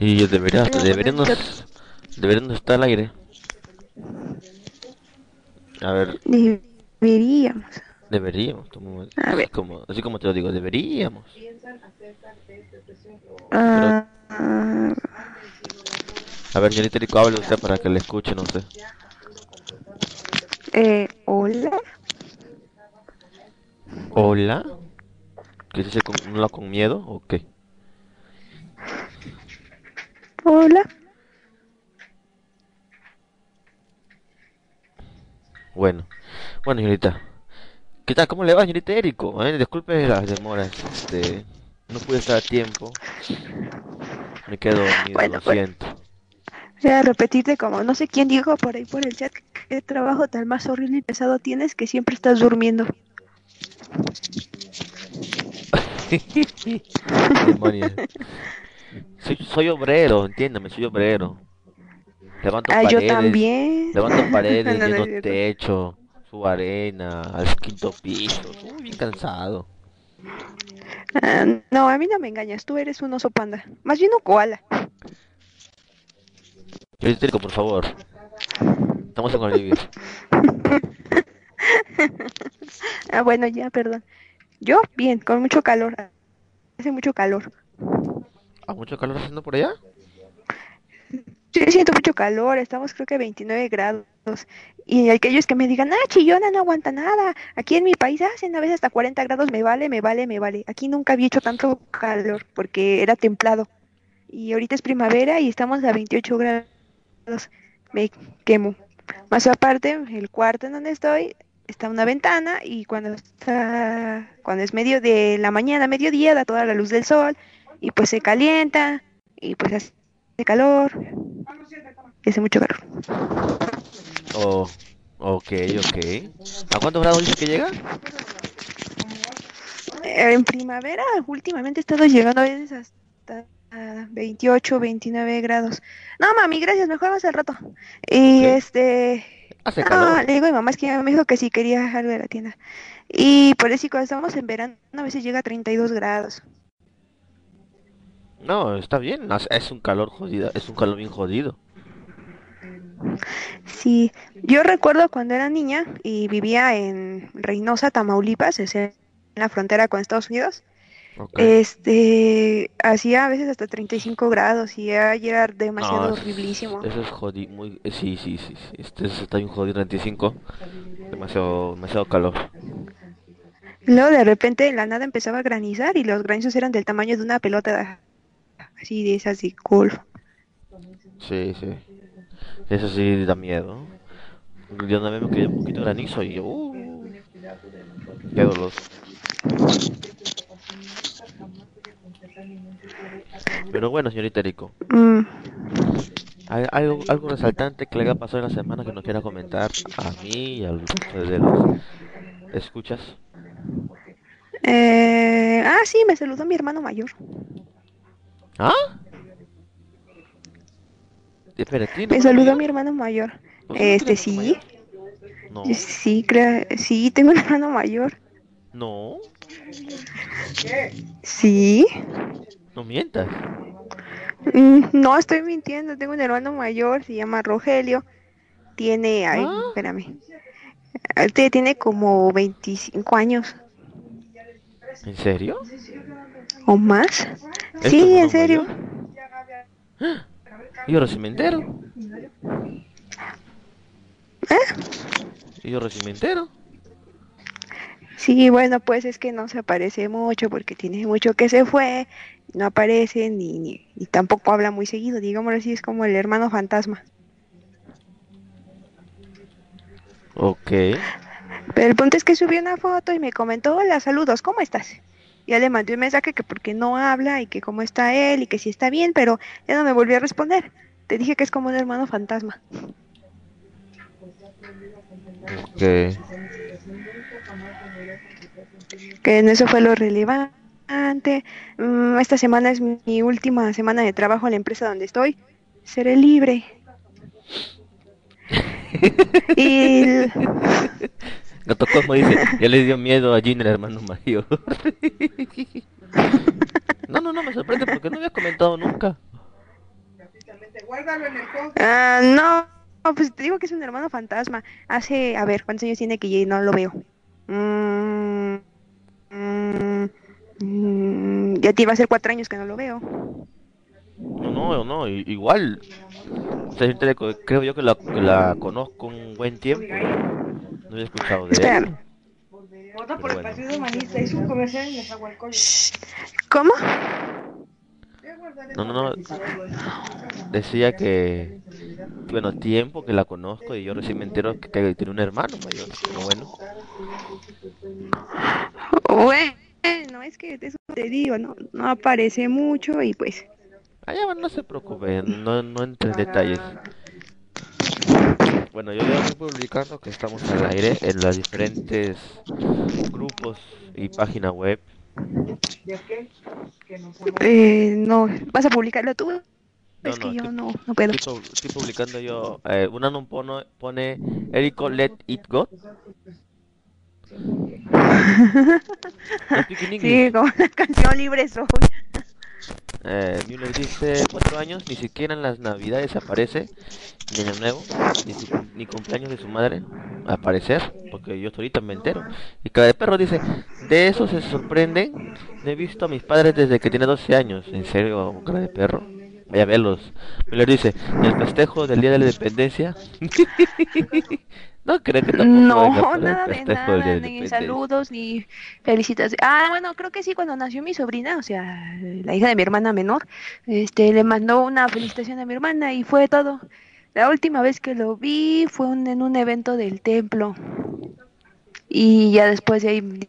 Y debería, deberíamos, deberíamos estar al aire. A ver, Deberíamos. deberíamos. como- A ver. Como, así como te lo digo, deberíamos. Ah, A ver, señorita Rico, hable usted para que le escuche, no sé. eh, hola. Hola. ¿Qué dice con, con miedo o qué? Hola. Bueno, bueno, señorita. ¿Qué tal? ¿Cómo le va, señorita Érico? Eh, disculpe las demoras. Este, no pude estar a tiempo. Me quedo dormido, Bueno, lo pues. siento. Voy a repetirte como no sé quién dijo por ahí por el chat que qué trabajo tan más horrible y pesado tienes que siempre estás durmiendo. Demonios. Soy, soy obrero, entiéndame, soy obrero. Levanto Ah, yo paredes, también. levanto paredes, No, no, no lleno cierto. techo, subo arena, al quinto piso. Uy, bien cansado. Ah, no, a mí no me engañas, tú eres un oso panda. Más bien un koala. Érico, por favor. Estamos en convivir. Ah, bueno, ya, perdón. Yo, bien, con mucho calor. Hace mucho calor. ¿A mucho calor haciendo por allá? Sí, siento mucho calor, estamos creo que 29 grados. Y aquellos que me digan, ah, chillona, no aguanta nada. Aquí en mi país hacen a veces hasta 40 grados, me vale, me vale, me vale. Aquí nunca había hecho tanto calor porque era templado. Y ahorita es primavera y estamos a 28 grados. Me quemo. Más aparte, el cuarto en donde estoy está una ventana y cuando está, cuando es medio de la mañana, mediodía, da toda la luz del sol y pues se calienta y pues hace calor. Y hace mucho calor. Oh, ok, ok. ¿A cuántos grados dice que llega? En primavera, últimamente he estado llegando a veces hasta ah, 28, 29 grados. No, mami, gracias, mejor más al rato. Y este, Hace no, calor. le digo a mi mamá es que me dijo que sí quería algo de la tienda. Y por eso cuando estamos en verano a veces llega a 32 grados. No, está bien. Es un calor jodido, es un calor bien jodido. Sí, yo recuerdo cuando era niña y vivía en Reynosa, Tamaulipas, es en la frontera con Estados Unidos. Este, hacía a veces hasta 35 grados y ya era demasiado No, horriblísimo. Eso es jodido, muy... eh, Sí, sí, sí, sí. Este está bien jodido, 35. Demasiado, demasiado calor. Luego de repente de la nada empezaba a granizar y los granizos eran del tamaño de una pelota así de esas de golf. Sí, sí. Eso sí da miedo. Yo vez me quedé un poquito de granizo y yo... Uh, qué dolor. Pero bueno, señorita Rico, Mm, ¿hay algo, algo resaltante que le haya pasado en la semana que nos quiera comentar a mí y al resto de los escuchas? eh, ah, sí, me saludó mi hermano mayor. ¿Ah? Espera, ¿tiene Me saludó mi hermano mayor. ¿Vos no Este, sí? No, sí, creo, sí, tengo un hermano mayor. no, Sí. no mientas. Mm, No estoy mintiendo, tengo un hermano mayor, se llama Rogelio. Tiene, ay, ¿Ah? espérame. Ah, Tiene como 25 años ¿En serio? o más. ¿Es tu Sí, en serio. mayor? ¿Y yo recién me entero? ¿Eh? ¿Y yo recién me entero? Sí, bueno, pues es que no se aparece mucho porque tiene mucho que se fue, no aparece ni, ni, y tampoco habla muy seguido, digámoslo así, es como el hermano fantasma. Ok. Pero el punto es que subió una foto y me comentó, hola, saludos, ¿cómo estás? Ya le mandé un mensaje que porque no habla y que cómo está él y que si está bien, pero ya no me volvió a responder. Te dije que es como un hermano fantasma. Que en eso fue lo relevante. Mm, esta semana es mi última semana de trabajo en la empresa donde estoy. Seré libre. Y Gato Cosmo dice, ya le dio miedo a Gina, el hermano mayor. No, no, no, me sorprende porque no había comentado nunca. Ah, no, pues te digo que es un hermano fantasma. Hace, a ver, ¿cuántos años tiene que no lo veo? Mm, mm, mm, ya te iba a ser cuatro años que no lo veo. No, no, no, igual. Creo yo que la, que la conozco un buen tiempo. No había escuchado de Espera. él. Vota por el. Partido Humanista. Hizo un comercial en Nezahualcóyotl. ¿Cómo? No, no, no. Decía que, bueno, tiempo que la conozco y yo recién me entero que, que tiene un hermano mayor. Pero bueno, Bueno, es que eso te digo, no, no aparece mucho y pues. Allá bueno, no se preocupe, no, no entre en detalles. Bueno, yo ya estoy publicando que estamos al aire en los diferentes grupos y páginas web. Eh, no, ¿vas a publicarlo tú? No, es que no, yo estoy- no, no puedo. Estoy, estoy publicando yo, eh, una no pone, pone Erico Let It Go. Sí, como la canción libre soy. Eh, Müller dice, cuatro años, ni siquiera en las navidades aparece, ni nuevo, ni, cumpleaños de su madre aparecer, porque yo hasta ahorita me entero. Y cada perro dice, de eso se sorprenden, no he visto a mis padres desde que tiene 12 años, en serio, cara de perro. Vaya a verlos. Müller dice, ¿y el festejo del Día de la Independencia? no creo que tampoco No, venga para el nada de nada, ni saludos, ni felicitaciones. Ah, bueno, creo que sí, cuando nació mi sobrina, o sea, la hija de mi hermana menor, este, le mandó una felicitación a mi hermana y fue todo. La última vez que lo vi fue un- en un evento del templo. Y ya después de ahí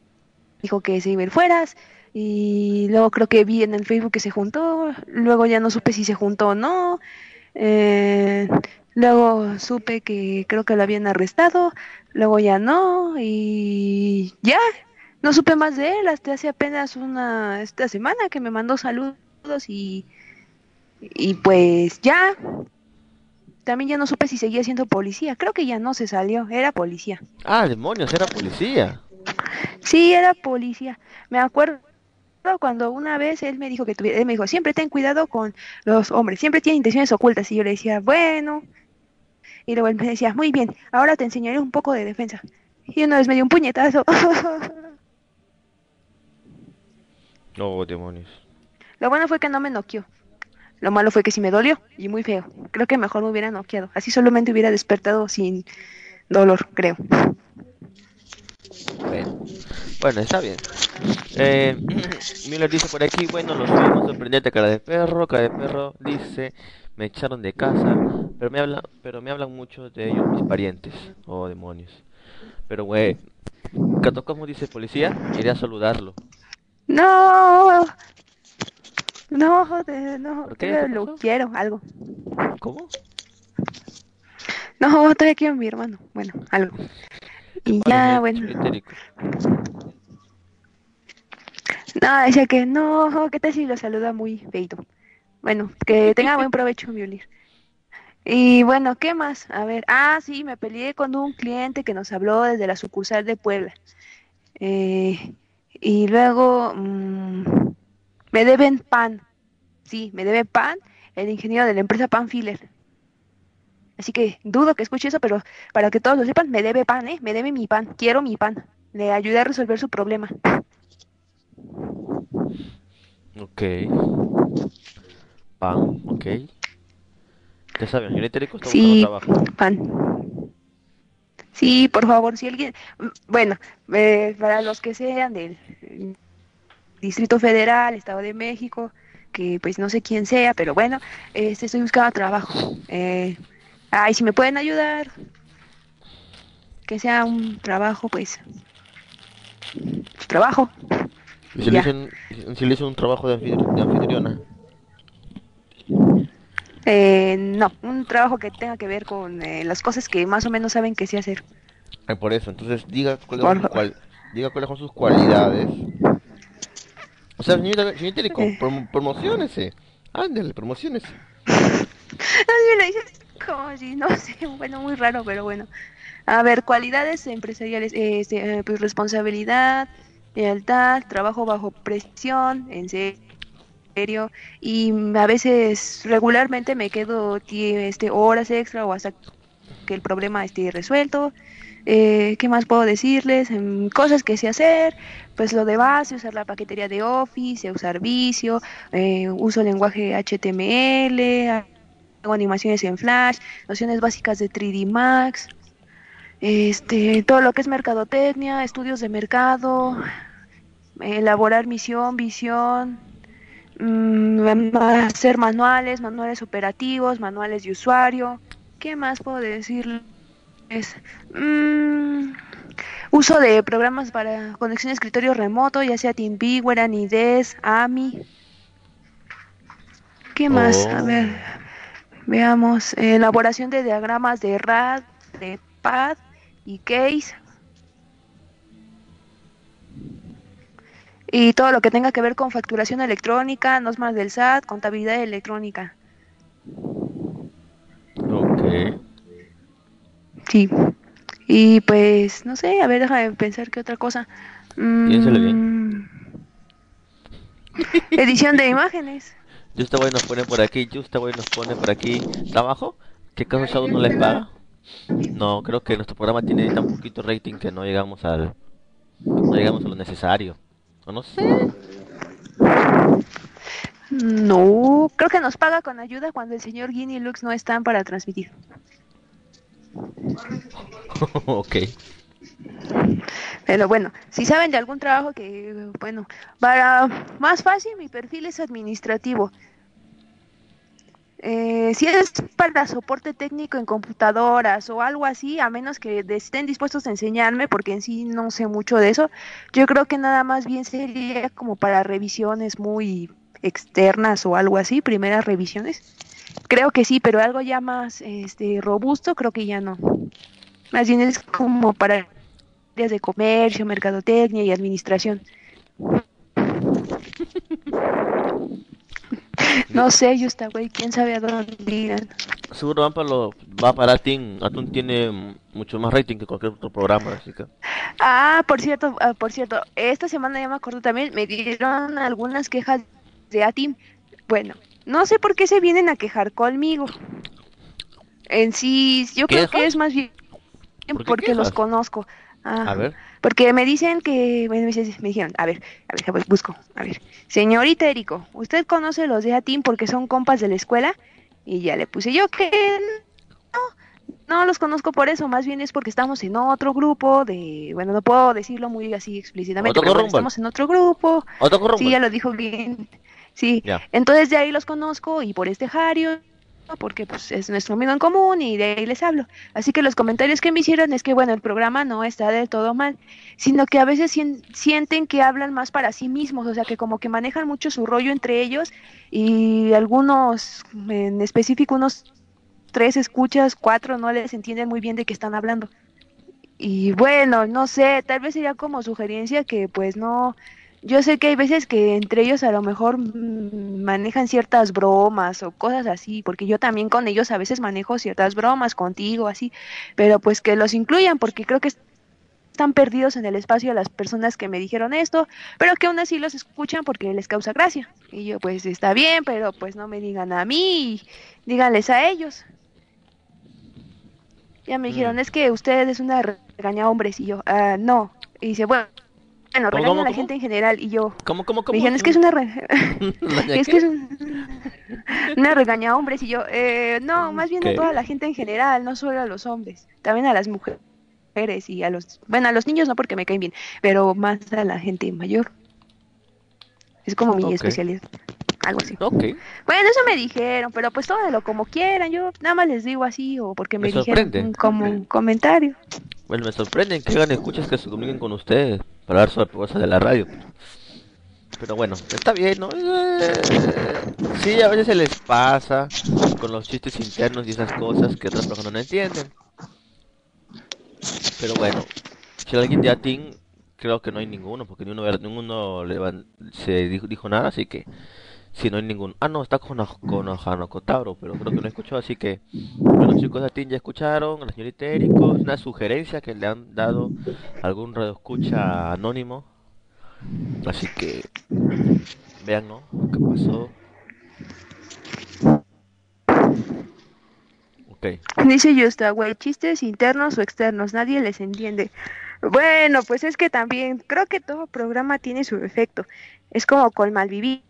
dijo que se iba a ir fueras. Y luego creo que vi en el Facebook que se juntó. Luego ya no supe si se juntó o no. Eh, luego supe que creo que lo habían arrestado. Luego ya no. Y ya. No supe más de él hasta hace apenas una esta semana que me mandó saludos y y pues ya. También ya no supe si seguía siendo policía. Creo que ya no se salió. Era policía. Ah, demonios, era policía. Sí, era policía. Me acuerdo cuando una vez él me dijo que tuviera, él me dijo, siempre ten cuidado con los hombres, siempre tienen intenciones ocultas. Y yo le decía, bueno. Y luego él me decía, muy bien, ahora te enseñaré un poco de defensa. Y una vez me dio un puñetazo. Oh, demonios. Lo bueno fue que no me noqueó. Lo malo fue que sí me dolió y muy feo. Creo que mejor me hubiera noqueado. Así solamente hubiera despertado sin dolor, creo. Bueno, bueno, está bien. Eh, Miller dice por aquí, bueno, los fuimos sorprendente cara de perro, cara de perro dice, me echaron de casa, pero me hablan, pero me hablan mucho de ellos mis parientes. Oh, demonios. Pero güey, Cato como dice policía, iré a saludarlo. No. No, joder, no. ¿Por qué? todavía ¿Qué lo quiero, algo. ¿Cómo? No, todavía quiero a mi hermano. Bueno, algo. Y ya, bueno. No, decía que no, ¿qué tal si lo saluda muy feito? Bueno, que tenga buen provecho, Miolir. Y bueno, ¿qué más? A ver, ah, sí, me peleé con un cliente que nos habló desde la sucursal de Puebla. Eh, y luego mm, me deben pan. Sí, me debe pan el ingeniero de la empresa Panfiller. Así que dudo que escuche eso, pero para que todos lo sepan, me debe pan, ¿eh? Me debe mi pan. Quiero mi pan. Le ayudé a resolver su problema. Ok. Pan, ok. Ya saben, señor Itérico está Sí, trabajo. pan. Sí, por favor, si alguien, bueno, eh, para los que sean del eh, Distrito Federal, Estado de México, que pues no sé quién sea, pero bueno, este, estoy buscando trabajo. Eh, ay, si me pueden ayudar, que sea un trabajo, pues, trabajo. ¿Y si le Ya. dicen, si le dicen un trabajo de anfitriona? Eh, no, un trabajo que tenga que ver con eh, las cosas que más o menos saben que sé hacer. Ay, por eso, entonces diga cuáles son, cual- diga cuáles son sus cualidades. O sea, señorita, señor Itérico, Eh. prom- promocionese. Ándale, dice como si, no sé, bueno, muy raro, pero bueno. A ver, cualidades empresariales, este, eh, pues responsabilidad, lealtad, trabajo bajo presión, en serio, y a veces regularmente me quedo este, horas extra o hasta que el problema esté resuelto. Eh, ¿Qué más puedo decirles? Em, cosas que sé hacer, pues lo de base, usar la paquetería de Office, usar Visio, eh, uso lenguaje HTML, hago animaciones en Flash, nociones básicas de 3D Max, este, todo lo que es mercadotecnia, estudios de mercado, elaborar misión, visión, hacer manuales, manuales operativos, manuales de usuario. ¿Qué más puedo decirles? Mm, uso de programas para conexión de escritorio remoto, ya sea TeamViewer, Anides, AMI. ¿Qué más? A Oh. ver, veamos. Elaboración de diagramas de RAD, de PAD y CASE. Y todo lo que tenga que ver con facturación electrónica, normas del SAT, contabilidad electrónica. Ok. Sí. Y pues, no sé, a ver, déjame pensar qué otra cosa. Piénsale Mm, Edición de imágenes. Justaway nos pone por aquí, Justaway nos pone por aquí. ¿Trabajo? ¿Qué caso Shadow no les paga? No, creo que nuestro programa tiene tan poquito rating que no llegamos al... No llegamos a lo necesario. O no sé. No, creo que nos paga con ayuda cuando el señor Guinea y Lux no están para transmitir. ok. Pero bueno, si saben de algún trabajo que, bueno, para más fácil, mi perfil es administrativo. Eh, si es para soporte técnico en computadoras o algo así, a menos que estén dispuestos a enseñarme, porque en sí no sé mucho de eso, yo creo que nada más bien sería como para revisiones muy externas o algo así, primeras revisiones. Creo que sí, pero algo ya más este, robusto, creo que ya no. Más bien es como para áreas de comercio, mercadotecnia y administración. No sé, yo está, güey, quién sabe a dónde irán. Seguro van para lo, va para Atún. Atún tiene mucho más rating que cualquier otro programa, así que... Ah, por cierto, ah, por cierto, esta semana ya me acuerdo también, me dieron algunas quejas de ATIM. Bueno, no sé por qué se vienen a quejar conmigo. En sí, yo creo que es más bien ¿Por qué porque los conozco. Ah, A ver. Porque me dicen que, bueno, me me dijeron, a ver, a ver, pues busco, a ver. Señorita Erico, ¿usted conoce los de ATIM porque son compas de la escuela? Y ya le puse yo que no, no los conozco por eso, más bien es porque estamos en otro grupo de, bueno, no puedo decirlo muy así explícitamente, pero bueno, estamos en otro grupo, Otro sí, ya lo dijo bien, sí. Ya. Entonces de ahí los conozco y por este Jario, porque pues es nuestro amigo en común y de ahí les hablo. Así que los comentarios que me hicieron es que bueno, el programa no está del todo mal, sino que a veces sien- sienten que hablan más para sí mismos, o sea que como que manejan mucho su rollo entre ellos y algunos, en específico unos tres escuchas, cuatro no les entienden muy bien de qué están hablando. Y bueno, no sé, tal vez sería como sugerencia que pues no, yo sé que hay veces que entre ellos a lo mejor mm, manejan ciertas bromas o cosas así, porque yo también con ellos a veces manejo ciertas bromas contigo, así, pero pues que los incluyan, porque creo que están perdidos en el espacio las personas que me dijeron esto, pero que aún así los escuchan porque les causa gracia. Y yo pues está bien, pero pues no me digan a mí, díganles a ellos. Ya me dijeron, Mm. es que usted es una regaña hombres y yo, ah, no. Y dice, bueno, bueno, ¿Cómo, regaña cómo, a la cómo? gente en general y yo, ¿Cómo, cómo, cómo? me dijeron, es que es una, re- ¿Doña es que es un- una regaña a hombres y yo, eh, no, más bien ¿Qué? a toda la gente en general, no solo a los hombres, también a las mujeres y a los, bueno, a los niños no porque me caen bien, pero más a la gente mayor. Es como mi especialidad, algo así. Ok. Bueno, eso me dijeron, pero pues tómelo como quieran, yo nada más les digo así o porque me, Me dijeron como un comentario. Bueno, me sorprenden que hagan escuchas que se comuniquen con ustedes para hablar sobre cosas de la radio. Pero bueno, está bien, ¿no? Eh, Sí, a veces se les pasa con los chistes internos y esas cosas que otras personas no entienden. Pero bueno, si alguien de Atin, creo que no hay ninguno, porque ninguno, se dijo, dijo nada, así que si no hay ninguno. Ah, no, está con, con Ojanocotabro, pero creo que no escuchó, así que bueno, chicos de Atin ya escucharon, la señorita Erico, es una sugerencia que le han dado algún radioescucha anónimo. Así que Vean, ¿no? ¿Qué pasó? Ok. Dice Justa, güey, chistes internos o externos, nadie les entiende. Bueno, pues es que también creo que todo programa tiene su efecto. Es como con malvivir,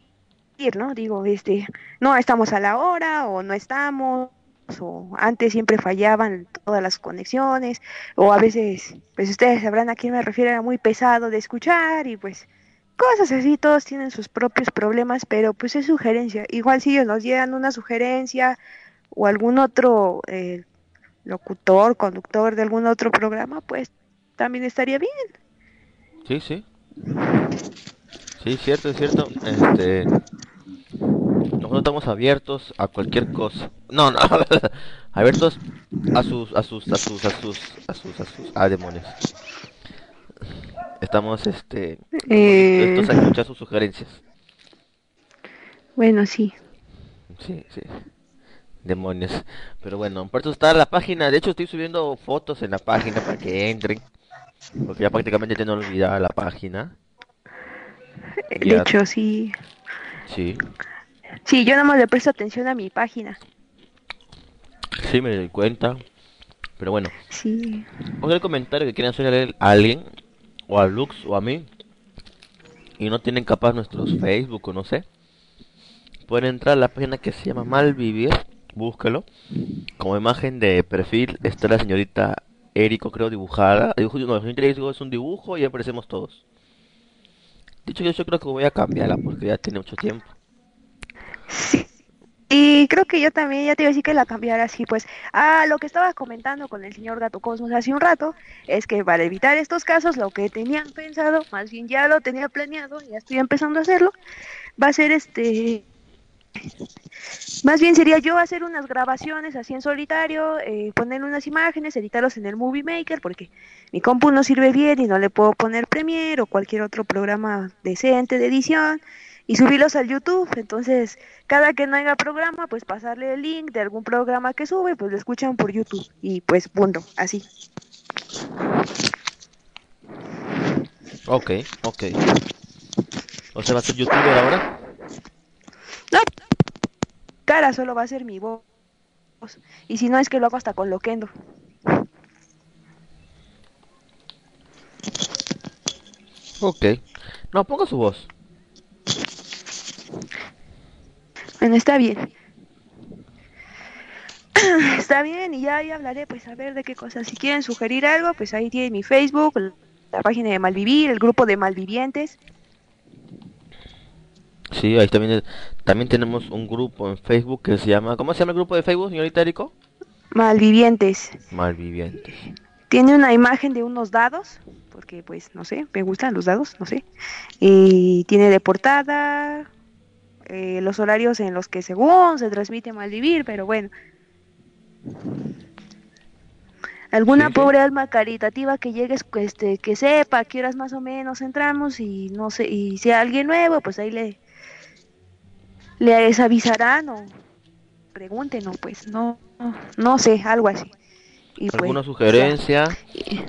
¿no? Digo, este, no estamos a la hora o no estamos, o antes siempre fallaban todas las conexiones, o a veces, pues ustedes sabrán a quién me refiero, era muy pesado de escuchar y pues cosas así, todos tienen sus propios problemas, pero pues es sugerencia. Igual si ellos nos dieran una sugerencia o algún otro eh, locutor, conductor de algún otro programa, pues también estaría bien. Sí, sí. Sí, cierto, es cierto. Este. Nosotros estamos abiertos a cualquier cosa. No, no. abiertos a sus, a sus, a sus, a sus, a sus, a sus. Ah, demonios. Estamos, este. Eh, Estos a escuchar sus sugerencias. bueno, sí. Sí, sí. Demonios. Pero bueno, por eso está la página. De hecho, estoy subiendo fotos en la página para que entren. Porque ya prácticamente tengo olvidada la página. De Ya. hecho, sí. Sí. Sí, yo nada más le presto atención a mi página. Sí, me doy cuenta. Pero bueno, Sí. el comentario que quieran hacer a alguien, o a Lux, o a mí, y no tienen capaz nuestros Facebook o no sé, pueden entrar a la página que se llama Malvivir, búsquelo. Como imagen de perfil está la señorita Eriko, creo, dibujada. Dibujo, no, la señorita es un dibujo y aparecemos todos. Dicho que yo creo que voy a cambiarla porque ya tiene mucho tiempo. Sí. Y creo que yo también ya te iba a decir que la cambiara así, pues. Ah, lo que estaba comentando con el señor Gato Cosmos hace un rato es que para evitar estos casos, lo que tenían pensado, más bien ya lo tenía planeado, ya estoy empezando a hacerlo, va a ser este. Más bien sería yo hacer unas grabaciones así en solitario, eh, poner unas imágenes, editarlos en el Movie Maker, porque mi compu no sirve bien y no le puedo poner Premiere o cualquier otro programa decente de edición y subirlos al YouTube. Entonces, cada que no haya programa, pues pasarle el link de algún programa que sube, pues lo escuchan por YouTube y pues punto, así. Ok, ok. O sea, va a ser youtuber ahora. No, cara solo va a ser mi voz. Y si no es que lo hago hasta con Loquendo. Ok. No, ponga su voz. Bueno, está bien. Está bien, y ya ahí hablaré, pues a ver de qué cosas. Si quieren sugerir algo, pues ahí tiene mi Facebook, la página de Malvivir, el grupo de Malvivientes. Sí, ahí también, también tenemos un grupo en Facebook que se llama... ¿Cómo se llama el grupo de Facebook, señorita Eriko? Malvivientes. Malvivientes. Tiene una imagen de unos dados, porque pues no sé, me gustan los dados, no sé. Y tiene de portada eh, los horarios en los que según se transmite Malvivir, pero bueno. Alguna Sí, sí. pobre alma caritativa que llegue, este, que sepa a qué horas más o menos entramos y no sé, y si hay alguien nuevo, pues ahí le les avisarán o pregunten o pues no, no, sé, algo así. Y pues, ¿Alguna sugerencia? y-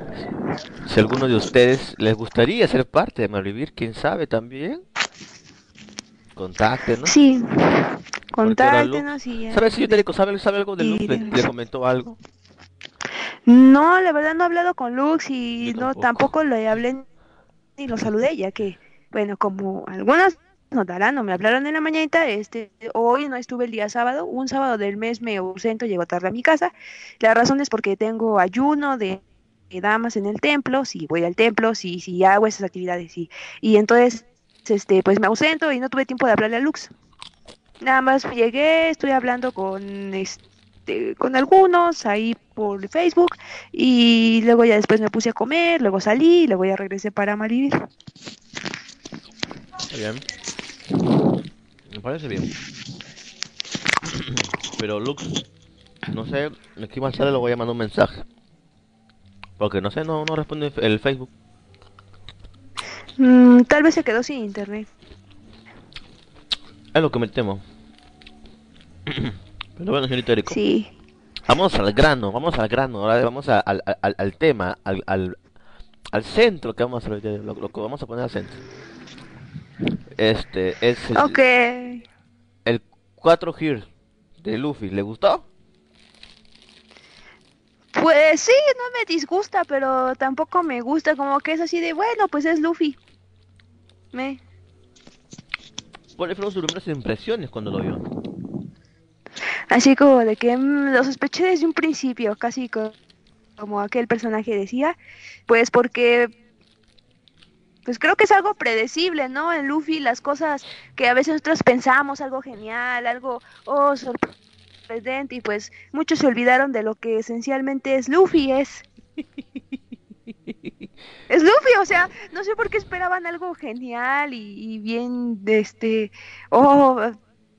Si alguno de ustedes les gustaría ser parte de Malvivir, quién sabe también. Contáctenos. Sí, contáctenos y ya. ¿Sabes si señorita Eriko sabe, sabe algo de Lux? ¿Le, comentó algo? No, la verdad no he hablado con Lux y Yo no tampoco. tampoco le hablé ni lo saludé, ya que, bueno, como algunos notarán o me hablaron en la mañanita, este, hoy no estuve el día sábado, un sábado del mes me ausento, llego tarde a mi casa. La razón es porque tengo ayuno de, de damas en el templo, si voy al templo, si, si hago esas actividades, y, y entonces, este, pues me ausento y no tuve tiempo de hablarle a Lux. Nada más llegué, estoy hablando con este, con algunos ahí por Facebook y luego ya después me puse a comer, luego salí, luego ya regresé para Malvivir. Está bien. Me parece bien. Pero Lux, no sé, aquí más tarde le voy a mandar un mensaje. Porque no sé, no, no responde el Facebook. Mm, tal vez se quedó sin internet. Es lo que me temo. Pero bueno, señorita Eriko. Sí. Vamos al grano, vamos al grano, ahora vamos a- al, al, al tema, al, al, al centro que vamos a lo, lo que vamos a poner al centro. Este es el, Ok. el 4 Gear de Luffy. ¿Le gustó? Pues sí, no me disgusta, pero tampoco me gusta, como que es así de, bueno, pues es Luffy. Me... ¿Cuáles fueron sus primeras impresiones cuando lo vio? Así como de que mm, lo sospeché desde un principio, casi co- como aquel personaje decía, pues porque pues creo que es algo predecible, ¿no? En Luffy las cosas que a veces nosotros pensamos, algo genial, algo, oh, sorprendente, y pues muchos se olvidaron de lo que esencialmente es Luffy, es... Es Luffy, o sea, no sé por qué esperaban algo genial y, y bien, este, oh,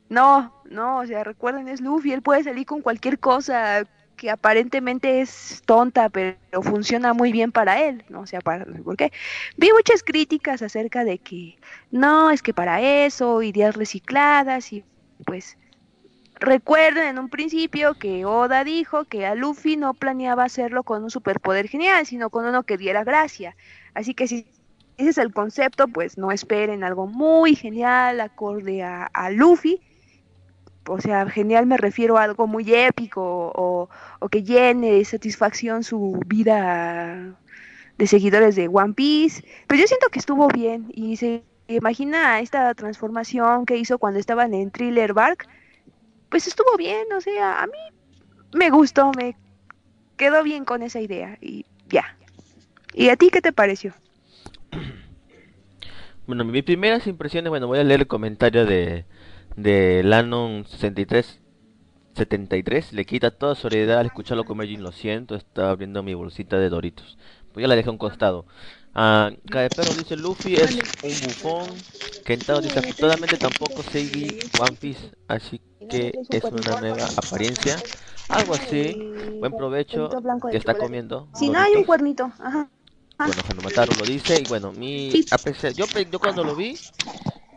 no, no, o sea, recuerden, es Luffy, él puede salir con cualquier cosa que aparentemente es tonta, pero funciona muy bien para él, no o sea, para, por qué. Vi muchas críticas acerca de que no, es que para eso, ideas recicladas y pues recuerden en un principio que Oda dijo que a Luffy no planeaba hacerlo con un superpoder genial, sino con uno que diera gracia. Así que si ese es el concepto, pues no esperen algo muy genial acorde a, a Luffy. O sea, genial me refiero a algo muy épico o, o que llene de satisfacción su vida de seguidores de One Piece. Pero yo siento que estuvo bien y se imagina esta transformación que hizo cuando estaban en Thriller Bark. Pues estuvo bien, o sea, a mí me gustó, me quedó bien con esa idea y ya. ¿Y a ti qué te pareció? Bueno, mis primeras impresiones, bueno, voy a leer el comentario de, de Lanon 63 73. Le quita toda seriedad al escucharlo comer Jin, lo siento, está abriendo mi bolsita de Doritos. Pues ya la dejé a un costado. Ah, Caepero dice Luffy es un bufón. Kentaro dice afortunadamente tampoco seguí One Piece, así que es una nueva apariencia. Algo así. Buen provecho que está comiendo. Si no hay un cuernito, ajá. Bueno, lo dice y bueno, mi Sí. a pesar- yo yo cuando lo vi,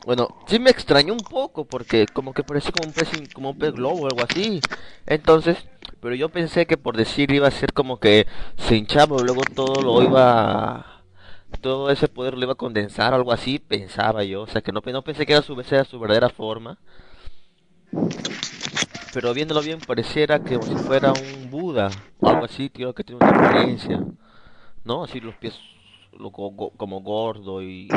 bueno, sí me extrañó un poco porque como que parecía como un pez como un pez globo o algo así. Entonces, pero yo pensé que por decir iba a ser como que se hinchaba luego todo lo iba todo ese poder lo iba a condensar algo así, pensaba yo, o sea, que no, no pensé que era su, era su verdadera forma. Pero viéndolo bien pareciera que como si fuera un Buda o algo así, creo que tiene una apariencia. ¿no? Así los pies lo, go- como gordo y.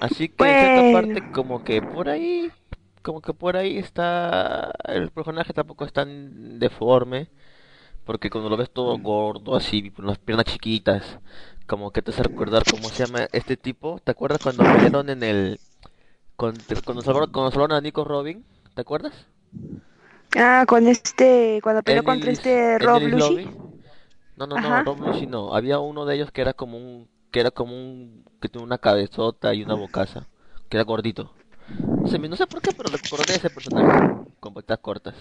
Así que en cierta Bueno. parte como que por ahí, como que por ahí está, el personaje tampoco es tan deforme, porque cuando lo ves todo gordo así, con las piernas chiquitas, como que te hace recordar cómo se llama este tipo. ¿Te acuerdas cuando pelearon en el, con- cuando salvaron, cuando salvaron a Nico Robin? ¿Te acuerdas? Ah, con este, cuando peleó contra este Rob. Lobby. No, no, no. Rob Lucci no. Había uno de ellos que era como un, que era como un, que tenía una cabezota y una bocaza, que era gordito. No sé, no sé por qué, pero recordé ese personaje con patas cortas.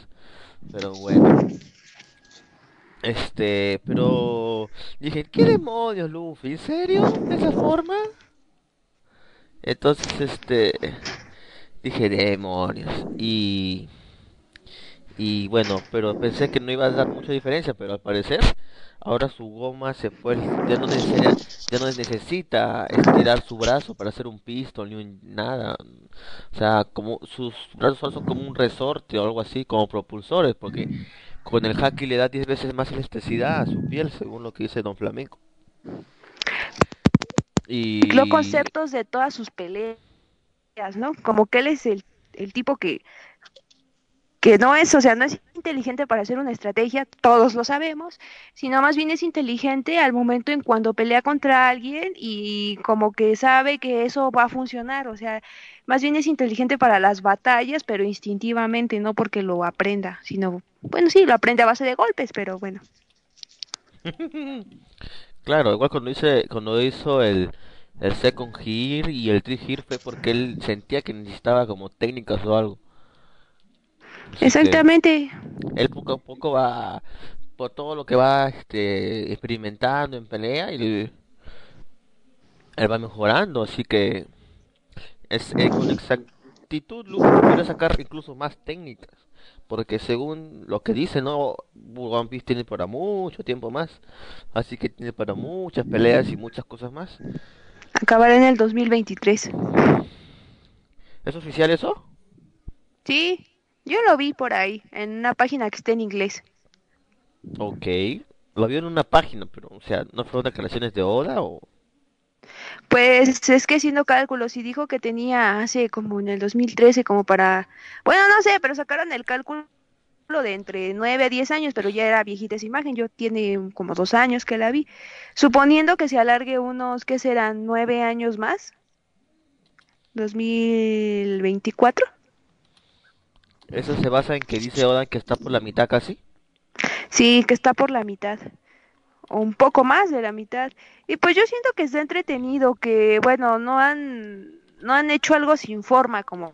Pero bueno. Este, pero dije, ¿qué demonios, Luffy? ¿En serio? ¿De esa forma? Entonces, este, dije, demonios. Y y bueno, pero pensé que no iba a dar mucha diferencia, pero al parecer ahora su goma se fue, ya no necesita, ya no necesita estirar su brazo para hacer un pistol ni un nada. O sea, como sus brazos son como un resorte o algo así, como propulsores, porque con el haki le da 10 veces más elasticidad a su piel, según lo que dice Don Flamenco. Y Los conceptos de todas sus peleas, ¿no? Como que él es el, el tipo que, que no es, o sea, no es inteligente para hacer una estrategia, todos lo sabemos, sino más bien es inteligente al momento en cuando pelea contra alguien y como que sabe que eso va a funcionar, o sea, más bien es inteligente para las batallas, pero instintivamente, no porque lo aprenda, sino, bueno, sí, lo aprende a base de golpes, pero bueno. Claro, igual cuando hice, cuando hizo el, el second gear y el three gear fue porque él sentía que necesitaba como técnicas o algo. Así Exactamente. él poco a poco va por todo lo que va este experimentando en pelea y él, él va mejorando, así que es eh, con exactitud Luffy puede sacar incluso más técnicas, porque según lo que dice, no One Piece tiene para mucho tiempo más, así que tiene para muchas peleas y muchas cosas más. Acabará en el 2023. ¿Es oficial eso? Sí, yo lo vi por ahí, en una página que está en inglés. Ok. Lo vio en una página, pero, o sea, ¿no fueron declaraciones de Oda o...? Pues es que haciendo cálculos y dijo que tenía hace como en el 2013 como para, bueno, no sé, pero sacaron el cálculo de entre 9 a 10 años, pero ya era viejita esa imagen, yo tiene como dos años que la vi, suponiendo que se alargue unos, ¿qué serán? ¿Nueve años más? ¿2024? ¿Eso se basa en que dice Oda que está por la mitad casi? Sí, que está por la mitad. O un poco más de la mitad. Y pues yo siento que está entretenido, que bueno, no han, no han hecho algo sin forma como,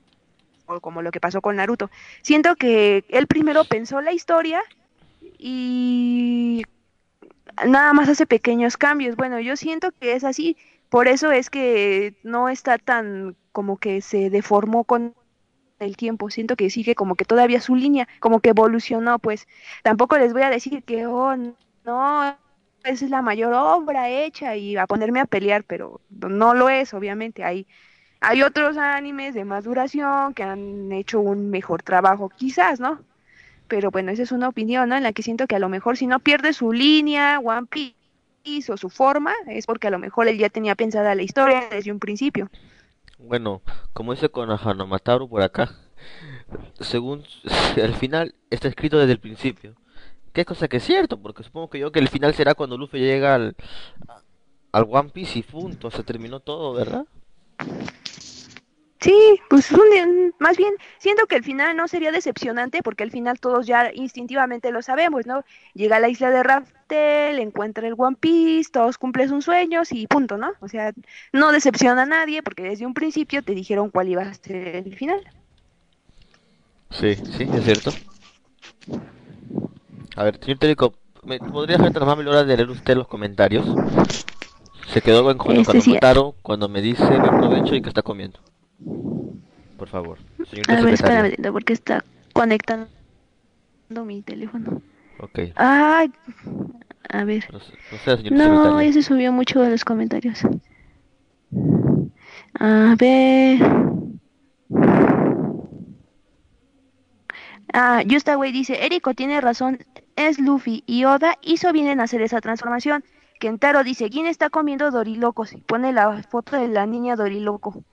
o como lo que pasó con Naruto. Siento que él primero pensó la historia y nada más hace pequeños cambios. Bueno, yo siento que es así. Por eso es que no está tan como que se deformó con el tiempo. Siento que sigue como que todavía su línea, como que evolucionó, pues. Tampoco les voy a decir que, oh, no, es la mayor obra hecha y a ponerme a pelear, pero no lo es, obviamente. Hay, hay otros animes de más duración que han hecho un mejor trabajo, quizás, ¿no? Pero bueno, esa es una opinión, ¿no? En la que siento que a lo mejor si no pierde su línea, One Piece o su forma, es porque a lo mejor él ya tenía pensada la historia desde un principio. Bueno, como dice con por acá, según el final está escrito desde el principio. Qué cosa que es cierto, porque supongo que yo que el final será cuando Luffy llega al, al One Piece y punto, se terminó todo, ¿verdad? Sí, pues un, más bien siento que el final no sería decepcionante porque al final todos ya instintivamente lo sabemos, ¿no? Llega a la isla de Raftel, encuentra el One Piece, todos cumplen sus sueños y punto, ¿no? O sea, no decepciona a nadie porque desde un principio te dijeron cuál iba a ser el final. Sí, sí, es cierto. A ver, señor Técnico, ¿me podría dejar más hora de leer usted los comentarios? Se quedó en cuando, Este cuando sí. Cuando me dice buen provecho y que está comiendo. Por favor, señor A ver, espérame, porque está conectando mi teléfono. Ok, Ay, a ver. no sé, no señor ya se subió mucho en los comentarios. A ver. Ah, Güey dice, Eriko tiene razón, es Luffy y Oda hizo bien en hacer esa transformación. Kentaro dice, ¿quién está comiendo dorilocos? Y pone la foto de la niña doriloco.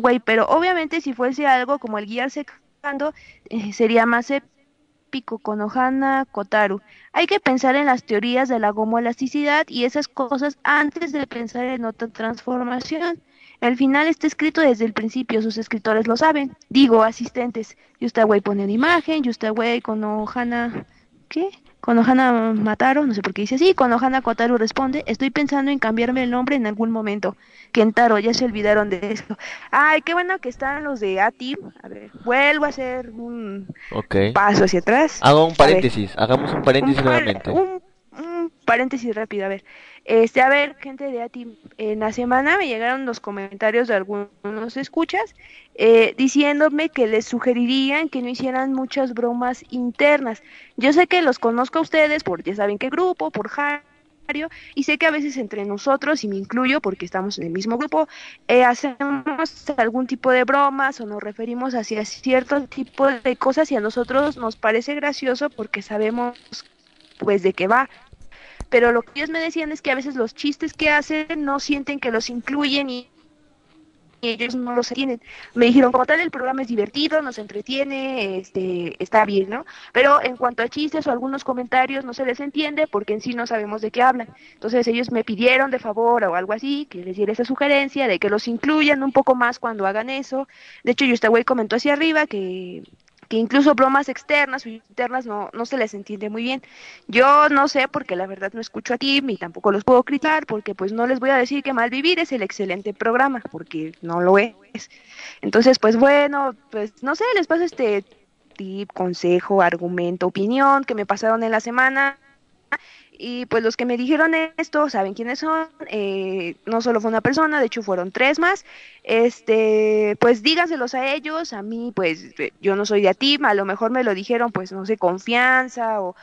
Güey, pero obviamente si fuese algo como el guiar secando, eh, sería más épico con Ohana Kotaru. Hay que pensar en las teorías de la gomoelasticidad y esas cosas antes de pensar en otra transformación. El final está escrito desde el principio, sus escritores lo saben. Digo, asistentes. Yustaway pone una imagen, Yustaway con Ohana... ¿Qué? Con Ohana Mataro, no sé por qué dice así. Con Ohana Kotaru responde, estoy pensando en cambiarme el nombre en algún momento. Kentaro, ya se olvidaron de esto. Ay, qué bueno que están los de A-Team. A ver, vuelvo a hacer un paso hacia atrás. Hago un paréntesis, hagamos un paréntesis un, par- nuevamente. un- paréntesis rápido, a ver. Este, a ver, gente de ATI, en la semana me llegaron los comentarios de algunos escuchas eh, diciéndome que les sugerirían que no hicieran muchas bromas internas. Yo sé que los conozco a ustedes por ya saben qué grupo, por Jario, y sé que a veces entre nosotros, y me incluyo porque estamos en el mismo grupo, eh, hacemos algún tipo de bromas o nos referimos hacia cierto tipo de cosas y a nosotros nos parece gracioso porque sabemos pues de qué va. Pero lo que ellos me decían es que a veces los chistes que hacen no sienten que los incluyen y, ellos no los entienden. Me dijeron, como tal, el programa es divertido, nos entretiene, este, está bien, ¿no? Pero en cuanto a chistes o algunos comentarios no se les entiende porque en sí no sabemos de qué hablan. Entonces ellos me pidieron de favor o algo así, que les diera esa sugerencia de que los incluyan un poco más cuando hagan eso. De hecho, Yustaway comentó hacia arriba que que incluso bromas externas o internas no, no se les entiende muy bien. Yo no sé porque la verdad no escucho a ti y tampoco los puedo criticar porque pues no les voy a decir que Malvivir es el excelente programa porque no lo es. Entonces pues bueno, pues no sé, les paso este tip, consejo, argumento, opinión que me pasaron en la semana. Y pues los que me dijeron esto saben quiénes son. Eh, no solo fue una persona, de hecho fueron tres más. Este, pues díganselos a ellos. A mí, pues yo no soy de Atim. A lo mejor me lo dijeron, pues no sé, confianza o,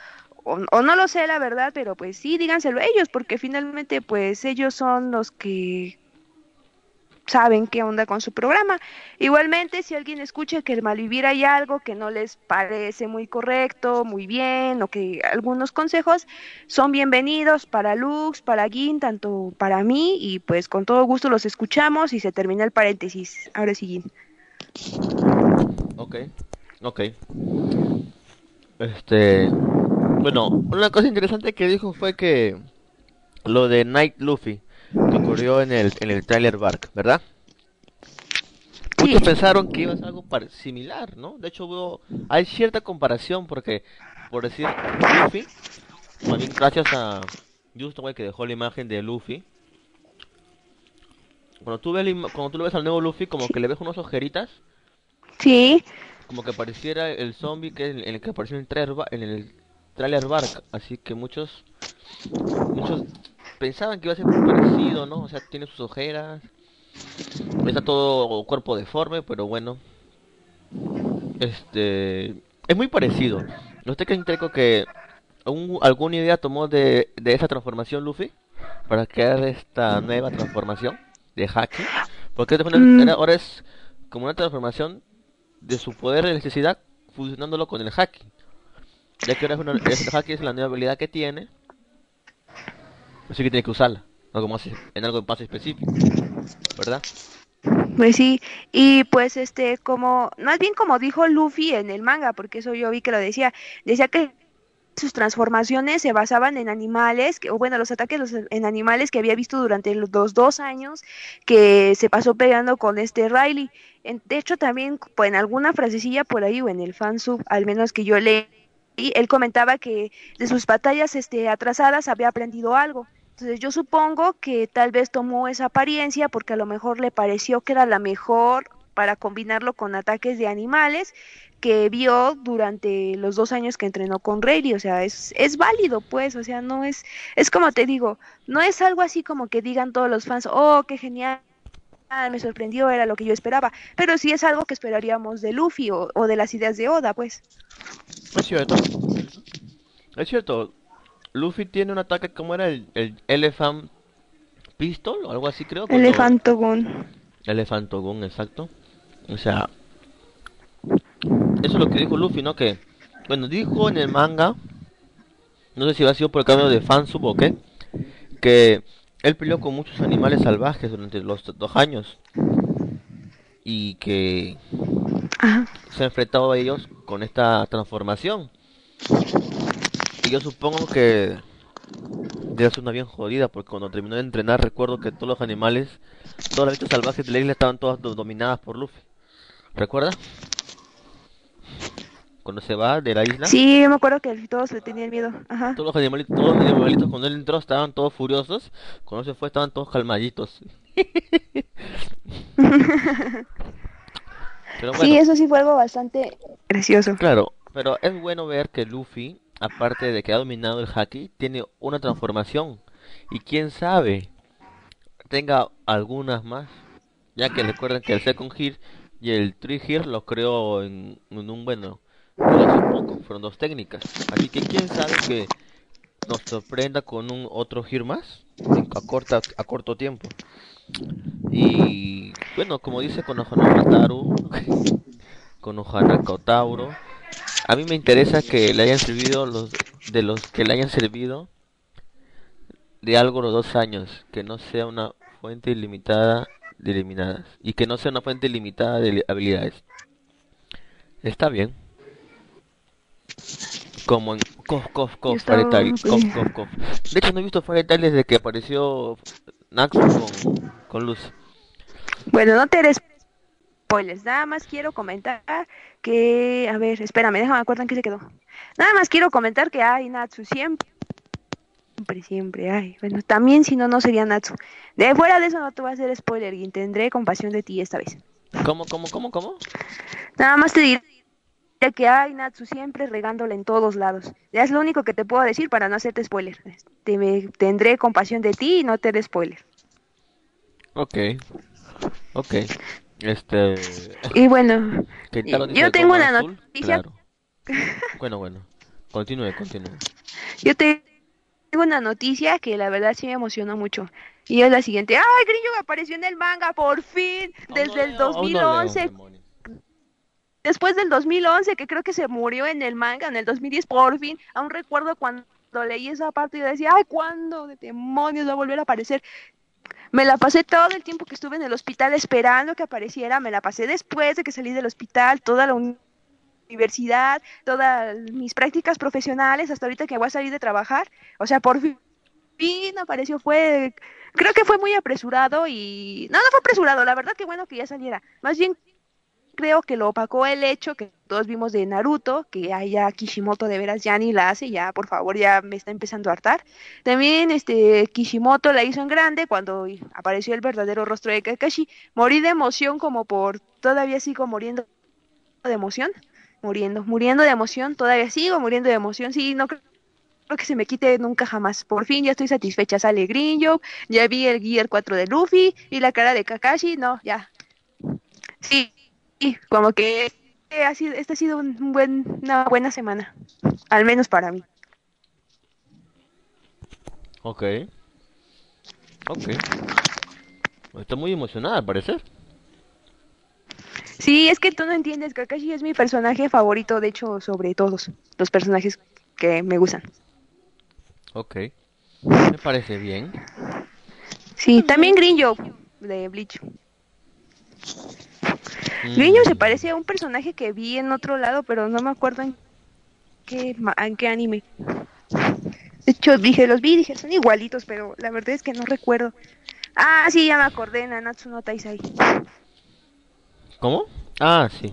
o, o, no lo sé la verdad, pero pues sí, díganselo a ellos, porque finalmente, pues ellos son los que saben qué onda con su programa. Igualmente, si alguien escucha que el malvivir hay algo que no les parece muy correcto, muy bien, o que algunos consejos son bienvenidos para Lux, para Gin, tanto para mí, y pues con todo gusto los escuchamos y se termina el paréntesis. Ahora sí, Gin. Ok, ok. Este, bueno, una cosa interesante que dijo fue que lo de Night Luffy ocurrió en el en el trailer Bark, ¿verdad? Muchos Sí. pensaron que iba a ser algo similar, ¿no? De hecho, hubo, hay cierta comparación porque, por decir, Luffy, bien gracias a Justo que dejó la imagen de Luffy. Cuando tú ves, la cuando tú lo ves al nuevo Luffy, como que le ves unos ojeritas Sí, como que pareciera el zombie que en el que apareció en el trailer, en el trailer Bark, así que muchos muchos pensaban que iba a ser muy parecido, ¿no? O sea, tiene sus ojeras, está todo cuerpo deforme, pero bueno, este es muy parecido. ¿Usted cree Treco, que un- alguna idea tomó de, de esa transformación Luffy para crear esta nueva transformación de Haki? Porque Mm. ahora es como una transformación de su poder de electricidad fusionándolo con el haki. Ya que ahora es una, el haki es la nueva habilidad que tiene. Así que tiene que usarla. Algo más, en algo más específico. ¿Verdad? Pues sí, y pues este, como, más bien como dijo Luffy en el manga, porque eso yo vi que lo decía, decía que sus transformaciones se basaban en animales, o bueno, los ataques los- en animales que había visto durante los dos, años que se pasó pegando con este Riley. En- de hecho, también pues, en alguna frasecilla por ahí, o en el fansub, al menos que yo leí, él comentaba que de sus batallas este, atrasadas había aprendido algo. Entonces yo supongo que tal vez tomó esa apariencia porque a lo mejor le pareció que era la mejor para combinarlo con ataques de animales que vio durante los dos años que entrenó con Rayleigh, o sea, es, es válido pues, o sea, no es, es como te digo, no es algo así como que digan todos los fans, oh, qué genial, me sorprendió, era lo que yo esperaba, pero sí es algo que esperaríamos de Luffy o, o de las ideas de Oda, pues. Es cierto. Es cierto. Luffy tiene un ataque como era el, el Elephant Pistol o algo así creo. Elefantogon. Elefantogun, exacto. O sea, eso es lo que dijo Luffy, ¿no? Que, bueno, dijo en el manga, no sé si ha sido por el cambio de fansub o qué, que él peleó con muchos animales salvajes durante los dos años y que Ajá. se ha enfrentado a ellos con esta transformación. Y yo supongo que debe ser una bien jodida, porque cuando terminó de entrenar recuerdo que todos los animales, todas las bestias salvajes de la isla estaban todas do- dominadas por Luffy. ¿Recuerda? Cuando se va de la isla, Sí, me acuerdo que todos le tenían miedo. Ajá. todos los animalitos, todos los animalitos cuando él entró estaban todos furiosos, cuando se fue estaban todos calmaditos. Pero bueno. Sí, eso sí fue algo bastante gracioso. Claro, pero es bueno ver que Luffy, aparte de que ha dominado el haki, tiene una transformación. Y quién sabe, tenga algunas más. Ya que recuerden que el Second Gear y el Three Gear lo creó en, un bueno, no poco, fueron dos técnicas. Así que quién sabe que nos sorprenda con un otro Gear más a, corta, a corto tiempo. Y bueno, como dice Konohana Mataru, Konohana Kotauro, a mí me interesa que le hayan servido los de los que le hayan servido de algo los dos años, que no sea una fuente ilimitada de eliminadas y que no sea una fuente ilimitada de habilidades. Está bien. Como en Cof Cof Cof ok. Cof Cof Cof. De hecho no he visto Tail desde que apareció con, con Luz. Bueno, no te eres spoilers, nada más quiero comentar que, a ver, espérame, déjame acuerdo en qué se quedó. Nada más quiero comentar que hay Natsu siempre, siempre, siempre hay. Bueno, también si no, no sería Natsu. De fuera de eso no te voy a hacer spoiler y tendré compasión de ti esta vez. ¿Cómo, cómo, cómo, cómo? Nada más te diré que hay Natsu siempre regándola en todos lados. Ya es lo único que te puedo decir para no hacerte spoiler. Te, me- tendré compasión de ti y no te haré spoiler. Ok. Ok. Este... Y bueno, Yo tengo una azul, noticia. Claro. Bueno, bueno. Continúe, continúe. Yo te- tengo una noticia que la verdad sí me emocionó mucho. Y es la siguiente, ¡ay, Grillo apareció en el manga, por fin! Desde el leo, aún no leo, 2011, demonios. después del 2011, que creo que se murió en el manga, en el 2010, por fin, aún recuerdo cuando leí esa parte y decía, ay, ¿cuándo de demonios va a volver a aparecer? Me la pasé todo el tiempo que estuve en el hospital esperando que apareciera, me la pasé después de que salí del hospital, toda la uni- universidad, todas mis prácticas profesionales, hasta ahorita que voy a salir de trabajar, o sea, por fin fin apareció, fue, creo que fue muy apresurado y, no, no fue apresurado, la verdad que bueno que ya saliera, más bien creo que lo opacó el hecho que todos vimos de Naruto, que ya, Kishimoto de veras ya ni la hace, ya por favor ya me está empezando a hartar. También este Kishimoto la hizo en grande cuando apareció el verdadero rostro de Kakashi. Morí de emoción como por todavía sigo muriendo de emoción, muriendo, muriendo de emoción, todavía sigo muriendo de emoción, sí, no creo que se me quite nunca jamás. Por fin ya estoy satisfecha, sale Grinjo, ya vi el Gear 4 de Luffy y la cara de Kakashi, no, ya. Sí, sí, como que eh, ha sido, esta ha sido un buen, una buena semana, al menos para mí. Ok. Ok. Está muy emocionada, al parecer. Sí, es que tú no entiendes, Kakashi es mi personaje favorito, de hecho, sobre todos los personajes que me gustan. Ok. Me parece bien. Sí, también Grinjo de Bleach. Grinjo se Mm, parece a un personaje que vi en otro lado, pero no me acuerdo en qué, en qué anime. De hecho, dije, los vi y dije, son igualitos, pero la verdad es que no recuerdo. Ah, sí, ya me acordé, Nanatsu no Taisai. ¿Cómo? Ah, sí.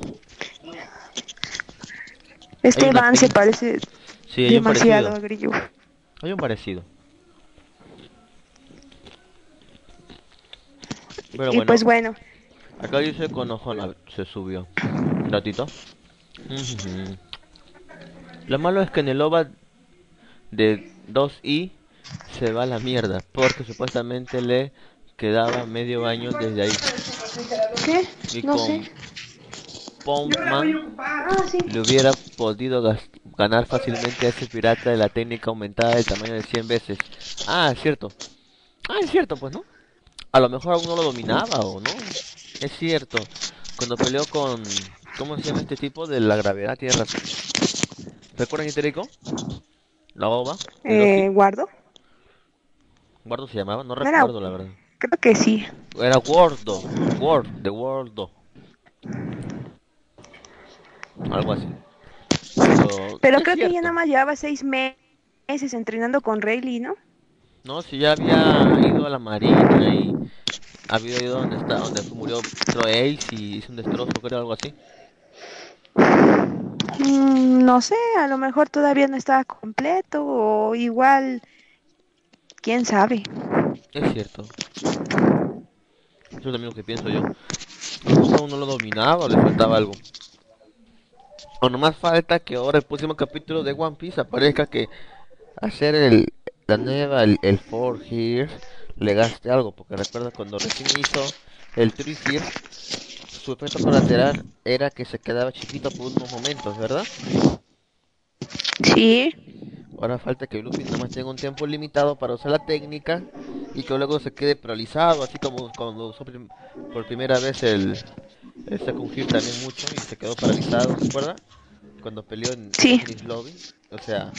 Este Van se parece Sí, demasiado a. Grillo. Hay un parecido. Pero y bueno, pues bueno, acá dice Konohana se subió. Un ratito. Lo malo es que en el OVA de 2i se va a la mierda, porque supuestamente le quedaba medio año desde ahí. ¿qué? Y No con sé. Poundman Ah, sí. le hubiera podido ganar fácilmente a ese pirata de la técnica aumentada del tamaño de 100 veces. Ah, es cierto. Ah, es cierto, pues, ¿no? A lo mejor aún no lo dominaba o no. Es cierto. Cuando peleó con... ¿Cómo se llama este tipo? De la gravedad, tiene razón. ¿Recuerdan Iterico? La ova. de Eh. ¿Guardo? ¿Guardo se llamaba? No era- recuerdo, la verdad. Creo que sí. Era Wordo. Word, de Wordo. Algo así. Pero, creo que ya nada más llevaba seis me- meses entrenando con Rayleigh, ¿no? No, si ya había ido a la marina y había ido donde está, donde murió Troy Ace y hizo un destrozo, creo, algo así. Mm, no sé, a lo mejor todavía no estaba completo o igual, quién sabe. Es cierto. Eso es también lo que pienso yo. Mejor aún no lo dominaba o le faltaba algo. O nomás falta que ahora el próximo capítulo de One Piece aparezca que hacer el, la nueva, el, el Four Years, le gaste algo. Porque recuerda cuando recién hizo el Years, su efecto colateral era que se quedaba chiquito por unos momentos, ¿verdad? Sí, Ahora falta que Luffy nomás tenga un tiempo limitado para usar la técnica y que luego se quede paralizado, así como cuando usó prim- por primera vez el, el Second también mucho y se quedó paralizado, ¿se acuerda? Cuando peleó en Sí. Lobby. O sea,